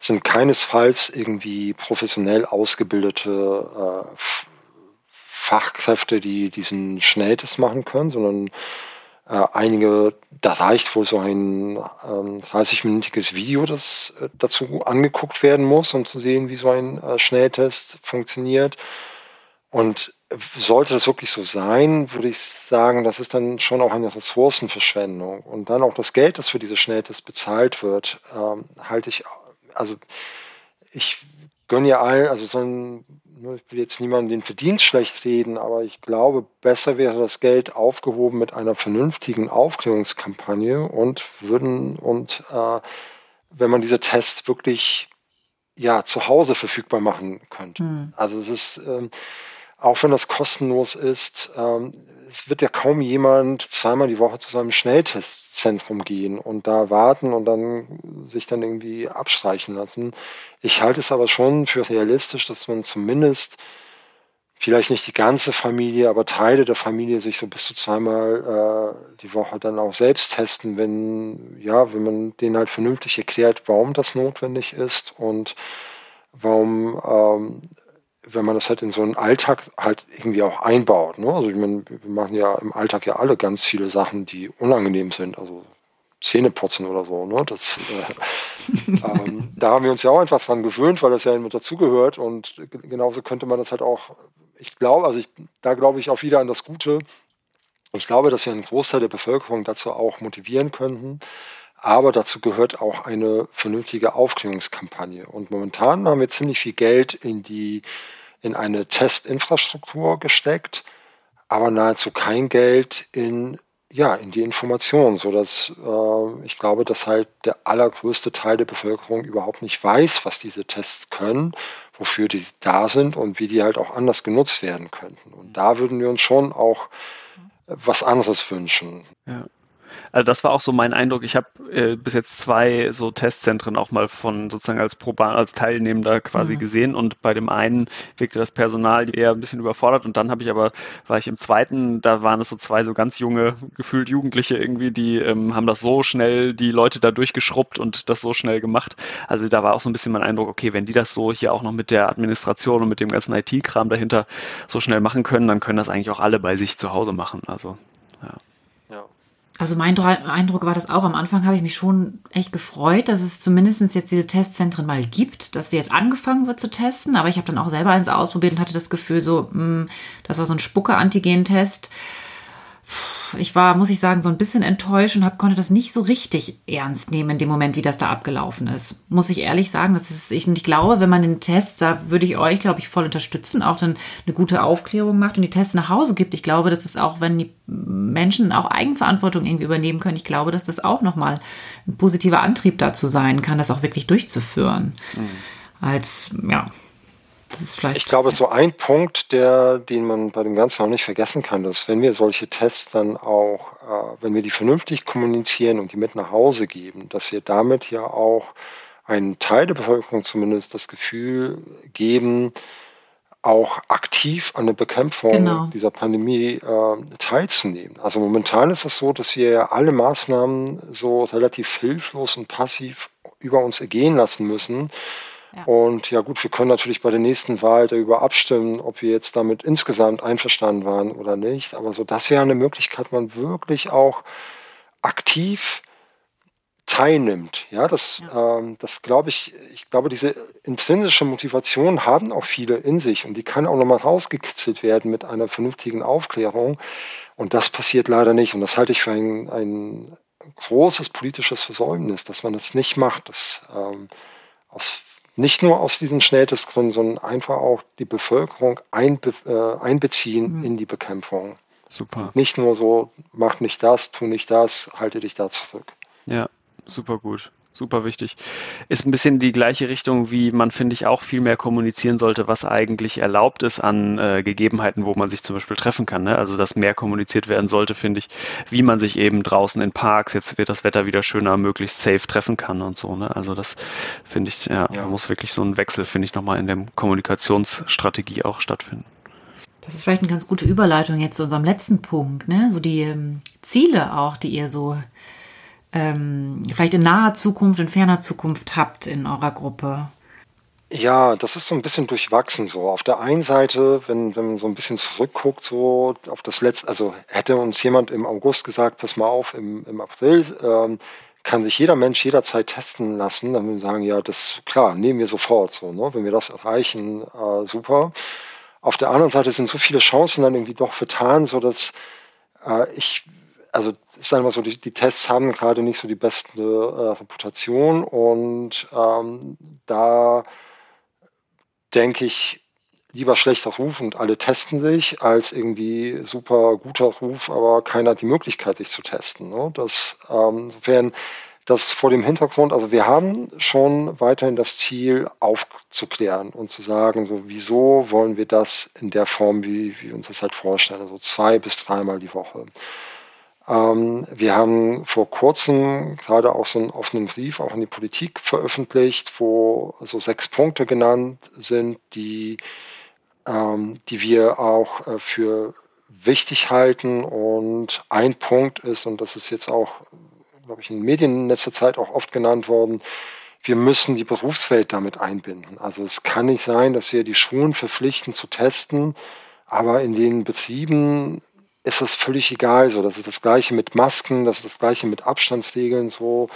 sind keinesfalls irgendwie professionell ausgebildete äh, Fachkräfte, die diesen Schnelltest machen können, sondern äh, einige, da reicht wohl so ein ähm, 30-minütiges Video, das äh, dazu angeguckt werden muss, um zu sehen, wie so ein äh, Schnelltest funktioniert. Und sollte das wirklich so sein, würde ich sagen, das ist dann schon auch eine Ressourcenverschwendung. Und dann auch das Geld, das für diese Schnelltests bezahlt wird, ähm, halte ich also ich gönne ja allen, also so ein, ich will jetzt niemanden den Verdienst schlecht reden, aber ich glaube, besser wäre das Geld aufgehoben mit einer vernünftigen Aufklärungskampagne und würden und äh, wenn man diese Tests wirklich ja zu Hause verfügbar machen könnte. Mhm. Also es ist ähm, auch wenn das kostenlos ist, ähm, es wird ja kaum jemand zweimal die Woche zu seinem Schnelltestzentrum gehen und da warten und dann sich dann irgendwie abstreichen lassen. Ich halte es aber schon für realistisch, dass man zumindest vielleicht nicht die ganze Familie, aber Teile der Familie sich so bis zu zweimal äh, die Woche dann auch selbst testen, wenn, ja, wenn man denen halt vernünftig erklärt, warum das notwendig ist und warum ähm, wenn man das halt in so einen Alltag halt irgendwie auch einbaut. Ne? Also ich meine, wir machen ja im Alltag ja alle ganz viele Sachen, die unangenehm sind. Also Zähneputzen oder so. Ne? Das, äh, (laughs) ähm, da haben wir uns ja auch einfach dran gewöhnt, weil das ja immer dazugehört. Und genauso könnte man das halt auch, ich glaube, also ich, da glaube ich auch wieder an das Gute. Ich glaube, dass wir einen Großteil der Bevölkerung dazu auch motivieren könnten. Aber dazu gehört auch eine vernünftige Aufklärungskampagne. Und momentan haben wir ziemlich viel Geld in die in eine Testinfrastruktur gesteckt, aber nahezu kein Geld in ja, in die Information, so dass äh, ich glaube, dass halt der allergrößte Teil der Bevölkerung überhaupt nicht weiß, was diese Tests können, wofür die da sind und wie die halt auch anders genutzt werden könnten. Und da würden wir uns schon auch was anderes wünschen. Ja. Also das war auch so mein Eindruck. Ich habe äh, bis jetzt zwei so Testzentren auch mal von sozusagen als Proban, als Teilnehmender quasi mhm. gesehen und bei dem einen wirkte das Personal eher ein bisschen überfordert und dann habe ich aber, war ich im zweiten, da waren es so zwei so ganz junge, gefühlt Jugendliche irgendwie, die ähm, haben das so schnell, die Leute da durchgeschrubbt und das so schnell gemacht. Also da war auch so ein bisschen mein Eindruck, okay, wenn die das so hier auch noch mit der Administration und mit dem ganzen IT-Kram dahinter so schnell machen können, dann können das eigentlich auch alle bei sich zu Hause machen. Also ja. Also mein Eindruck war das auch. Am Anfang habe ich mich schon echt gefreut, dass es zumindest jetzt diese Testzentren mal gibt, dass jetzt angefangen wird zu testen. Aber ich habe dann auch selber eins ausprobiert und hatte das Gefühl, so, mh, hm, das war so ein Spucke-Antigen-Test ich war, muss ich sagen, so ein bisschen enttäuscht und hab, konnte das nicht so richtig ernst nehmen in dem Moment, wie das da abgelaufen ist. Muss ich ehrlich sagen, das ist, ich, und ich glaube, wenn man den Test, da würde ich euch, glaube ich, voll unterstützen, auch dann eine gute Aufklärung macht und die Tests nach Hause gibt. Ich glaube, dass es auch, wenn die Menschen auch Eigenverantwortung irgendwie übernehmen können, ich glaube, dass das auch nochmal ein positiver Antrieb dazu sein kann, das auch wirklich durchzuführen. Mhm. Als, ja, das ist vielleicht. Ich glaube, so ein Punkt, der, den man bei dem Ganzen auch nicht vergessen kann, dass wenn wir solche Tests dann auch, äh, wenn wir die vernünftig kommunizieren und die mit nach Hause geben, dass wir damit ja auch einen Teil der Bevölkerung zumindest das Gefühl geben, auch aktiv an der Bekämpfung genau. dieser Pandemie äh, teilzunehmen. Also momentan ist es so, dass wir alle Maßnahmen so relativ hilflos und passiv über uns ergehen lassen müssen und ja gut, wir können natürlich bei der nächsten Wahl darüber abstimmen, ob wir jetzt damit insgesamt einverstanden waren oder nicht. Aber so, das wäre eine Möglichkeit, man wirklich auch aktiv teilnimmt. Ja, das, ja. Ähm, das glaube ich, ich glaube, diese intrinsische Motivation haben auch viele in sich und die kann auch nochmal rausgekitzelt werden mit einer vernünftigen Aufklärung. Und das passiert leider nicht. Und das halte ich für ein, ein großes politisches Versäumnis, dass man das nicht macht. Das ähm, aus nicht nur aus diesen Schnelltestgründen, sondern einfach auch die Bevölkerung einbe äh, einbeziehen mhm. in die Bekämpfung. Super. Nicht nur so, mach nicht das, tu nicht das, halte dich da zurück. Ja, super gut super wichtig. Ist ein bisschen die gleiche Richtung, wie man, finde ich, auch viel mehr kommunizieren sollte, was eigentlich erlaubt ist an äh, Gegebenheiten, wo man sich zum Beispiel treffen kann. Ne? Also, dass mehr kommuniziert werden sollte, finde ich, wie man sich eben draußen in Parks, jetzt wird das Wetter wieder schöner, möglichst safe treffen kann und so. Ne? Also, das finde ich, ja, ja, da muss wirklich so ein Wechsel, finde ich, nochmal in der Kommunikationsstrategie auch stattfinden. Das ist vielleicht eine ganz gute Überleitung jetzt zu unserem letzten Punkt, ne? So die ähm, Ziele auch, die ihr so ähm, vielleicht in naher Zukunft, in ferner Zukunft habt in eurer Gruppe? Ja, das ist so ein bisschen durchwachsen so. Auf der einen Seite, wenn, wenn man so ein bisschen zurückguckt, so auf das letzte, also hätte uns jemand im August gesagt, pass mal auf, im, im April ähm, kann sich jeder Mensch jederzeit testen lassen, dann würden wir sagen, ja, das klar, nehmen wir sofort so, ne? Wenn wir das erreichen, äh, super. Auf der anderen Seite sind so viele Chancen dann irgendwie doch vertan, so dass äh, ich also ist einfach so, die, die, Tests haben gerade nicht so die beste äh, Reputation und ähm, da denke ich, lieber schlechter Ruf und alle testen sich, als irgendwie super guter Ruf, aber keiner hat die Möglichkeit, sich zu testen. Ne? Das, ähm, insofern, das vor dem Hintergrund, also wir haben schon weiterhin das Ziel aufzuklären und zu sagen, so wieso wollen wir das in der Form, wie, wie wir uns das halt vorstellen, also zwei bis dreimal die Woche. Ähm, wir haben vor kurzem gerade auch so einen offenen Brief auch in die Politik veröffentlicht, wo so sechs Punkte genannt sind, die, ähm, die wir auch äh, für wichtig halten. Und ein Punkt ist, und das ist jetzt auch, glaube ich, in den Medien in letzter Zeit auch oft genannt worden, wir müssen die Berufswelt damit einbinden. Also es kann nicht sein, dass wir die Schulen verpflichten zu testen, aber in den Betrieben ist das völlig egal. So, das ist das Gleiche mit Masken, das ist das Gleiche mit Abstandsregeln so.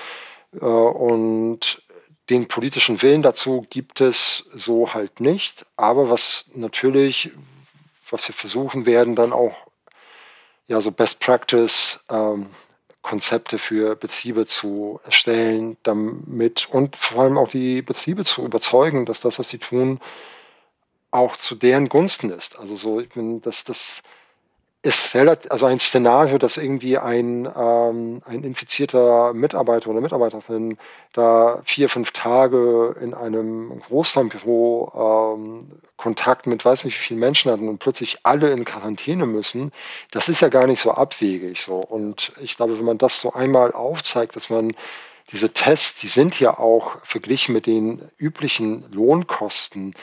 Äh, und den politischen Willen dazu gibt es so halt nicht. Aber was natürlich, was wir versuchen werden, dann auch ja so Best Practice ähm, Konzepte für Betriebe zu erstellen, damit und vor allem auch die Betriebe zu überzeugen, dass das, was sie tun, auch zu deren Gunsten ist. Also so, ich bin, dass das ist also ein Szenario, dass irgendwie ein, ähm, ein infizierter Mitarbeiter oder Mitarbeiterin da vier, fünf Tage in einem Großraumbüro ähm, Kontakt mit weiß nicht wie vielen Menschen hatten und plötzlich alle in Quarantäne müssen, das ist ja gar nicht so abwegig so. Und ich glaube, wenn man das so einmal aufzeigt, dass man diese Tests, die sind ja auch verglichen mit den üblichen Lohnkosten,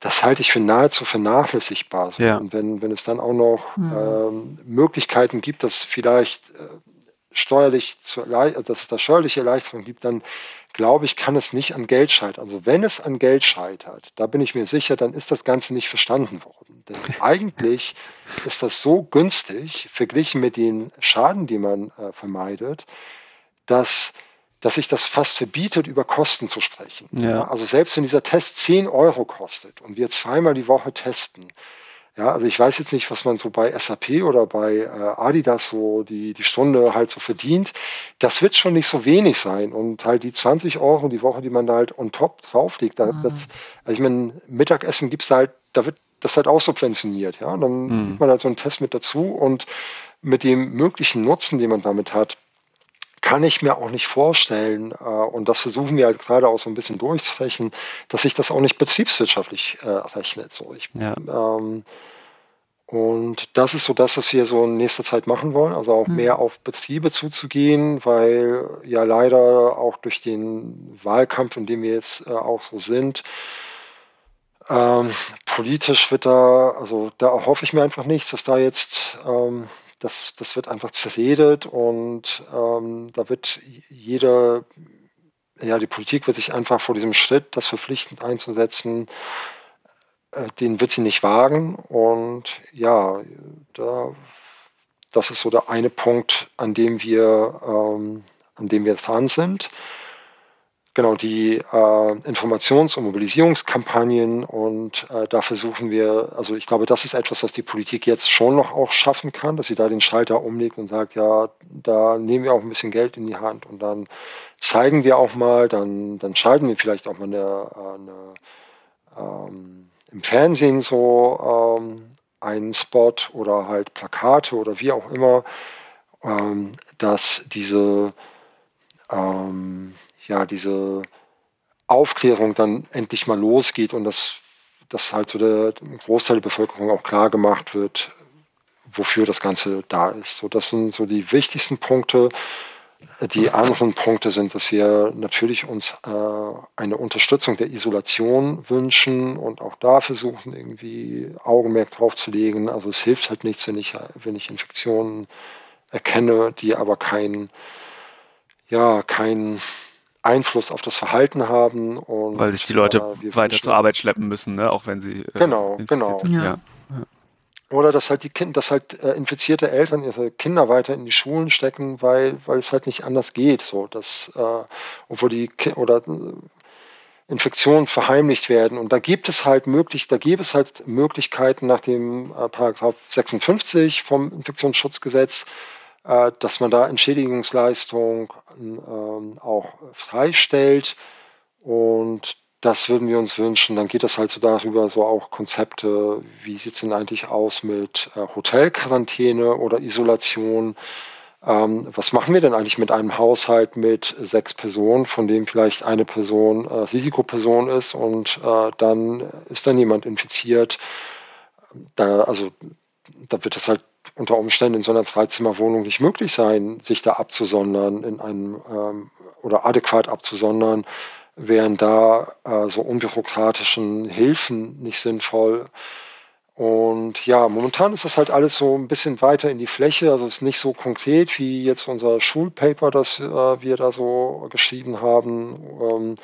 das halte ich für nahezu vernachlässigbar. Ja. Und wenn, wenn es dann auch noch mhm. ähm, Möglichkeiten gibt, dass vielleicht äh, steuerlich zu, dass es da steuerliche Erleichterungen gibt, dann glaube ich, kann es nicht an Geld scheitern. Also wenn es an Geld scheitert, da bin ich mir sicher, dann ist das Ganze nicht verstanden worden. Denn (laughs) eigentlich ist das so günstig, verglichen mit den Schaden, die man äh, vermeidet, dass dass sich das fast verbietet, über Kosten zu sprechen. Ja. Also selbst wenn dieser Test 10 Euro kostet und wir zweimal die Woche testen, ja, also ich weiß jetzt nicht, was man so bei SAP oder bei äh, Adidas so die, die Stunde halt so verdient. Das wird schon nicht so wenig sein. Und halt die 20 Euro die Woche, die man da halt on top drauflegt, da, mhm. das, also ich meine, Mittagessen gibt's halt, da wird das halt auch subventioniert, ja. Und dann mhm. gibt man halt so einen Test mit dazu und mit dem möglichen Nutzen, den man damit hat, kann ich mir auch nicht vorstellen, äh, und das versuchen wir halt gerade auch so ein bisschen durchzurechnen, dass sich das auch nicht betriebswirtschaftlich äh, rechnet. So, ich, ja. ähm, und das ist so das, was wir so in nächster Zeit machen wollen, also auch mhm. mehr auf Betriebe zuzugehen, weil ja leider auch durch den Wahlkampf, in dem wir jetzt äh, auch so sind, ähm, politisch wird da, also da erhoffe ich mir einfach nichts, dass da jetzt ähm, das, das wird einfach zerredet und ähm, da wird jeder, ja, die Politik wird sich einfach vor diesem Schritt, das verpflichtend einzusetzen, äh, den wird sie nicht wagen. Und ja, da, das ist so der eine Punkt, an dem wir, ähm, an dem wir dran sind genau die äh, Informations- und Mobilisierungskampagnen und äh, da versuchen wir, also ich glaube, das ist etwas, was die Politik jetzt schon noch auch schaffen kann, dass sie da den Schalter umlegt und sagt, ja, da nehmen wir auch ein bisschen Geld in die Hand und dann zeigen wir auch mal, dann, dann schalten wir vielleicht auch mal eine, eine ähm, im Fernsehen so ähm, einen Spot oder halt Plakate oder wie auch immer, ähm, dass diese ähm, ja, diese Aufklärung dann endlich mal losgeht und dass, dass halt so der Großteil der Bevölkerung auch klar gemacht wird, wofür das Ganze da ist. So, das sind so die wichtigsten Punkte. Die anderen Punkte sind, dass wir natürlich uns äh, eine Unterstützung der Isolation wünschen und auch da versuchen, irgendwie Augenmerk drauf zu legen. Also es hilft halt nichts, wenn ich, wenn ich Infektionen erkenne, die aber kein, ja, kein Einfluss auf das Verhalten haben. Und, Weil sich die Leute äh, weiter zur Arbeit schleppen müssen, ne? auch wenn sie äh, genau, genau. Sind. Ja. Ja. Oder dass halt die Kinder, dass halt äh, infizierte Eltern ihre Kinder weiter in die Schulen stecken, weil, weil es halt nicht anders geht. So, dass, äh, obwohl die Ki oder äh, Infektionen verheimlicht werden. Und da gibt es halt möglich, da gäbe es halt Möglichkeiten nach dem äh, Paragraph 56 vom Infektionsschutzgesetz, äh, dass man da Entschädigungsleistung ähm, auch freistellt. Und das würden wir uns wünschen. Dann geht es halt so darüber, so auch Konzepte, wie sieht es denn eigentlich aus mit äh, Hotelquarantäne oder Isolation? Ähm, was machen wir denn eigentlich mit einem Haushalt mit sechs Personen, von dem vielleicht eine Person äh, Risikoperson ist und äh, dann ist dann jemand infiziert? Da, also da wird es halt unter Umständen in so einer Dreizimmerwohnung nicht möglich sein, sich da abzusondern in einem ähm, oder adäquat abzusondern, wären da äh, so unbürokratischen Hilfen nicht sinnvoll. Und ja, momentan ist das halt alles so ein bisschen weiter in die Fläche. Also es ist nicht so konkret wie jetzt unser Schulpaper, das äh, wir da so geschrieben haben, ähm,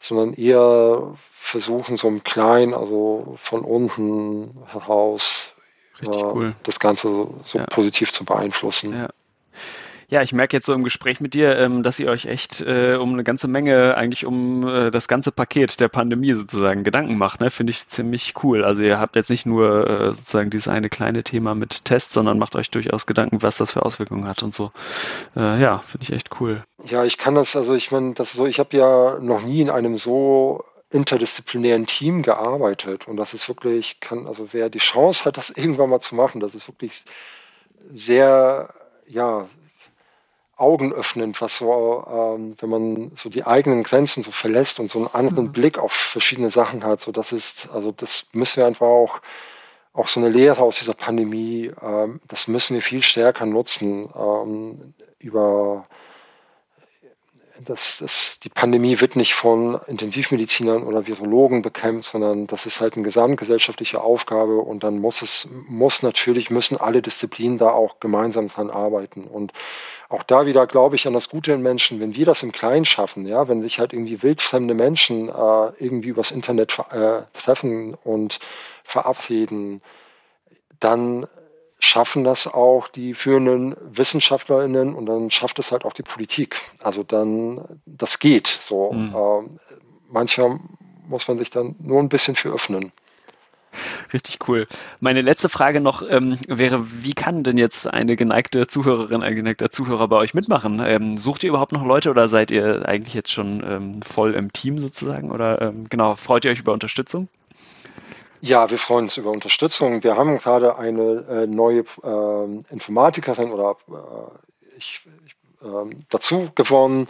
sondern eher versuchen so im Kleinen, also von unten heraus Richtig cool. das Ganze so, so ja. positiv zu beeinflussen. Ja. Ja, ich merke jetzt so im Gespräch mit dir, ähm, dass ihr euch echt äh, um eine ganze Menge, eigentlich um äh, das ganze Paket der Pandemie sozusagen Gedanken macht. Ne? Finde ich ziemlich cool. Also ihr habt jetzt nicht nur äh, sozusagen dieses eine kleine Thema mit Tests, sondern macht euch durchaus Gedanken, was das für Auswirkungen hat und so. Ja, finde ich echt cool. Ja, ich kann das, also ich meine, das so, ich habe ja noch nie in einem so interdisziplinären Team gearbeitet und das ist wirklich, kann, also wer die Chance hat, das (laughs) irgendwann mal zu machen, das ist wirklich sehr, ja, augenöffnend, was so, ähm, wenn man so die eigenen Grenzen so verlässt und so einen anderen mhm. Blick auf verschiedene Sachen hat, so das ist, also das müssen wir einfach auch, auch so eine Lehre aus dieser Pandemie, ähm, das müssen wir viel stärker nutzen, ähm, über das, das, die Pandemie wird nicht von Intensivmedizinern oder Virologen bekämpft, sondern das ist halt eine gesamtgesellschaftliche Aufgabe und dann muss es, muss natürlich, müssen alle Disziplinen da auch gemeinsam dran arbeiten. Und auch da wieder glaube ich an das Gute in Menschen, wenn wir das im Kleinen schaffen, ja, wenn sich halt irgendwie wildfremde Menschen äh, irgendwie übers Internet äh, treffen und verabreden, dann schaffen das auch die führenden WissenschaftlerInnen und dann schafft es halt auch die Politik. Also dann, das geht so. Mhm. Ähm, manchmal muss man sich dann nur ein bisschen für öffnen. Richtig cool. Meine letzte Frage noch ähm, wäre, wie kann denn jetzt eine geneigte Zuhörerin, ein geneigter Zuhörer bei euch mitmachen? Ähm, sucht ihr überhaupt noch Leute oder seid ihr eigentlich jetzt schon ähm, voll im Team sozusagen? Oder ähm, genau, freut ihr euch über Unterstützung? Ja, wir freuen uns über Unterstützung. Wir haben gerade eine äh, neue äh, Informatikerin oder äh, ich, ich ähm, dazu gewonnen.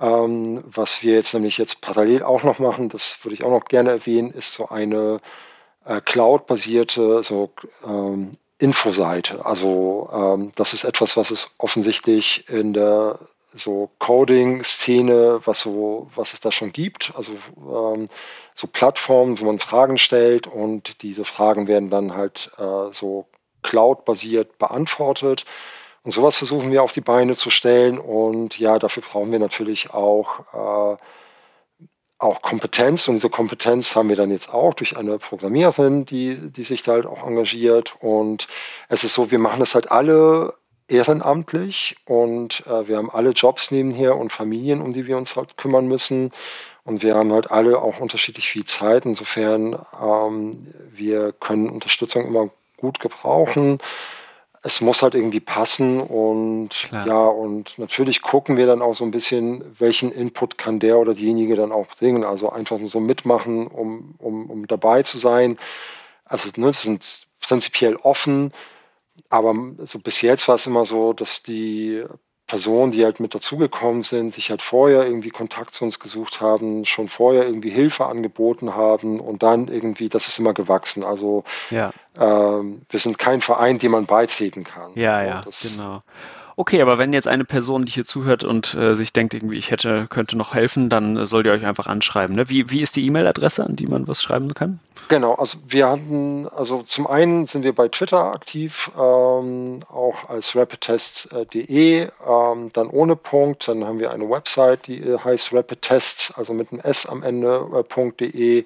Ähm, was wir jetzt nämlich jetzt parallel auch noch machen, das würde ich auch noch gerne erwähnen, ist so eine äh, Cloud-basierte so ähm, Infoseite. Also ähm, das ist etwas, was es offensichtlich in der so Coding-Szene, was so, was es da schon gibt. Also ähm, so Plattformen, wo man Fragen stellt und diese Fragen werden dann halt äh, so Cloud-basiert beantwortet. Und sowas versuchen wir auf die Beine zu stellen. Und ja, dafür brauchen wir natürlich auch, äh, auch Kompetenz. Und diese Kompetenz haben wir dann jetzt auch durch eine Programmiererin, die, die sich da halt auch engagiert. Und es ist so, wir machen das halt alle ehrenamtlich und äh, wir haben alle Jobs nebenher und Familien, um die wir uns halt kümmern müssen. Und wir haben halt alle auch unterschiedlich viel Zeit. Insofern, ähm, wir können Unterstützung immer gut gebrauchen. Es muss halt irgendwie passen und Klar. ja, und natürlich gucken wir dann auch so ein bisschen, welchen Input kann der oder diejenige dann auch bringen. Also einfach so mitmachen, um, um, um dabei zu sein. Also ne, sind prinzipiell offen. Aber so bis jetzt war es immer so, dass die Personen, die halt mit dazugekommen sind, sich halt vorher irgendwie Kontakt zu uns gesucht haben, schon vorher irgendwie Hilfe angeboten haben und dann irgendwie, das ist immer gewachsen. Also ja. ähm, wir sind kein Verein, dem man beitreten kann. Ja, ja, das, genau. Okay, aber wenn jetzt eine Person, die hier zuhört und äh, sich denkt, irgendwie, ich hätte, könnte noch helfen, dann äh, sollt ihr euch einfach anschreiben. Ne? Wie, wie ist die E-Mail-Adresse, an die man was schreiben kann? Genau, also wir hatten, also zum einen sind wir bei Twitter aktiv, ähm, auch als rapidtests.de, ähm, dann ohne Punkt, dann haben wir eine Website, die äh, heißt rapidtests, also mit einem S am Ende.de. Äh,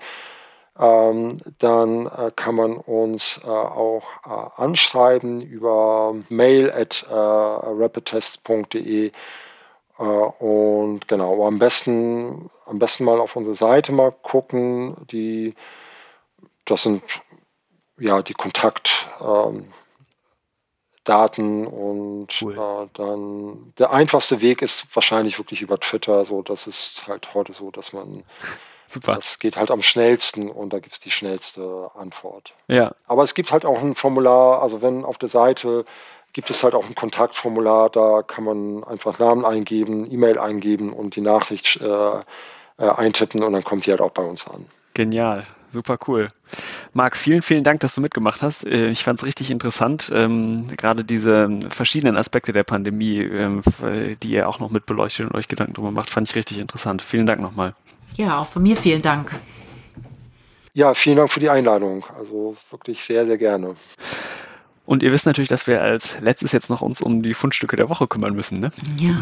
ähm, dann äh, kann man uns äh, auch äh, anschreiben über mail at äh, rapidtest.de äh, und genau, am besten, am besten mal auf unsere Seite mal gucken. Die, das sind ja die Kontakt, ähm, und cool. äh, dann der einfachste Weg ist wahrscheinlich wirklich über Twitter. So, das ist halt heute so, dass man (laughs) Super. Das geht halt am schnellsten und da gibt es die schnellste Antwort. Ja. Aber es gibt halt auch ein Formular, also wenn auf der Seite gibt es halt auch ein Kontaktformular, da kann man einfach Namen eingeben, E-Mail eingeben und die Nachricht äh, äh, eintippen und dann kommt sie halt auch bei uns an. Genial, super cool. Marc, vielen, vielen Dank, dass du mitgemacht hast. Äh, ich fand es richtig interessant, ähm, gerade diese verschiedenen Aspekte der Pandemie, ähm, die ihr auch noch mit beleuchtet und euch Gedanken drüber macht, fand ich richtig interessant. Vielen Dank nochmal. Ja, auch von mir vielen Dank. Ja, vielen Dank für die Einladung. Also wirklich sehr, sehr gerne. Und ihr wisst natürlich, dass wir als letztes jetzt noch uns um die Fundstücke der Woche kümmern müssen, ne? Ja.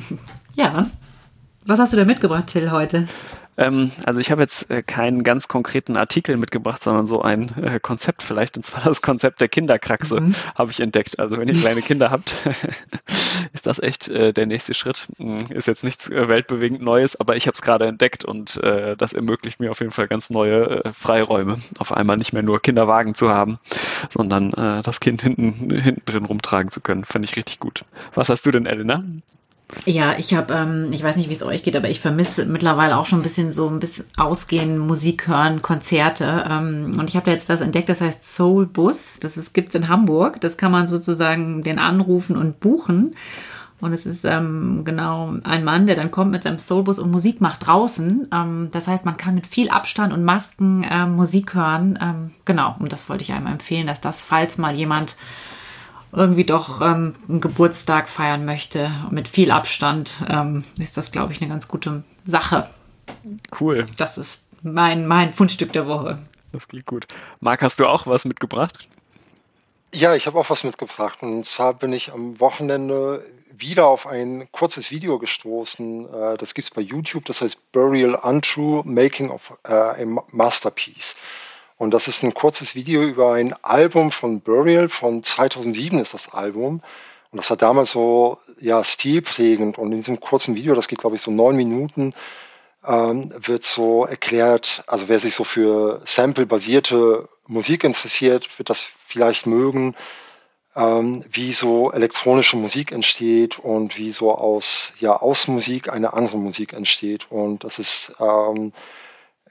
(laughs) ja. Was hast du denn mitgebracht, Till, heute? Ähm, also ich habe jetzt äh, keinen ganz konkreten Artikel mitgebracht, sondern so ein äh, Konzept vielleicht, und zwar (laughs) das Konzept der Kinderkraxe mhm. habe ich entdeckt. Also wenn ihr kleine Kinder habt, (laughs) ist das echt äh, der nächste Schritt. Hm, ist jetzt nichts äh, weltbewegend Neues, aber ich habe es gerade entdeckt und äh, das ermöglicht mir auf jeden Fall ganz neue äh, Freiräume. Auf einmal nicht mehr nur Kinderwagen zu haben, sondern das Kind hinten, hinten drin rumtragen zu können. Fand ich richtig gut. Was hast du denn, Elena? Ja, ich habe, ähm, ich weiß nicht, wie es euch geht, aber ich vermisse mittlerweile auch schon ein bisschen so ein bisschen Ausgehen, Musik hören, Konzerte. Ähm, und ich habe da jetzt was entdeckt, das heißt Soul Bus. Das ist, gibt's in Hamburg. Das kann man sozusagen den anrufen und buchen. Und es ist ähm, genau ein Mann, der dann kommt mit seinem Soulbus und Musik macht draußen. Ähm, das heißt, man kann mit viel Abstand und Masken ähm, Musik hören. Ähm, genau, und das wollte ich einmal empfehlen, dass das, falls mal jemand irgendwie doch ähm, einen Geburtstag feiern möchte mit viel Abstand, ähm, ist das, glaube ich, eine ganz gute Sache. Cool. Das ist mein, mein Fundstück der Woche. Das klingt gut. Marc, hast du auch was mitgebracht? Ja, ich habe auch was mitgebracht. Und zwar bin ich am Wochenende wieder auf ein kurzes Video gestoßen. Äh, das gibt es bei YouTube. Das heißt Burial Untrue, Making of äh, a Masterpiece. Und das ist ein kurzes Video über ein Album von Burial von 2007 ist das Album. Und das war damals so, ja, stilprägend. Und in diesem kurzen Video, das geht, glaube ich, so neun Minuten, ähm, wird so erklärt, also wer sich so für Sample-basierte Musik interessiert, wird das vielleicht mögen, ähm, wie so elektronische Musik entsteht und wie so aus, ja, aus Musik eine andere Musik entsteht. Und das ist, ähm,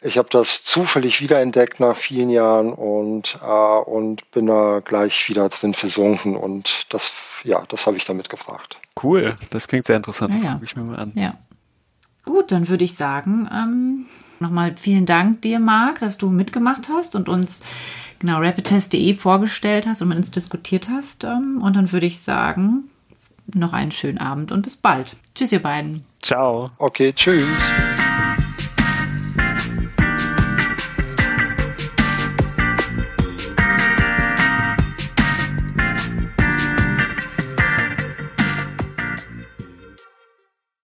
ich habe das zufällig wiederentdeckt nach vielen Jahren und, äh, und bin da gleich wieder drin versunken und das, ja, das habe ich damit gefragt. Cool, das klingt sehr interessant, ja, das gucke ich mir mal an. Ja. Gut, dann würde ich sagen, ähm, nochmal vielen Dank dir, Marc, dass du mitgemacht hast und uns genau rapidtest.de vorgestellt hast und mit uns diskutiert hast. Ähm, und dann würde ich sagen, noch einen schönen Abend und bis bald. Tschüss, ihr beiden. Ciao. Okay, tschüss.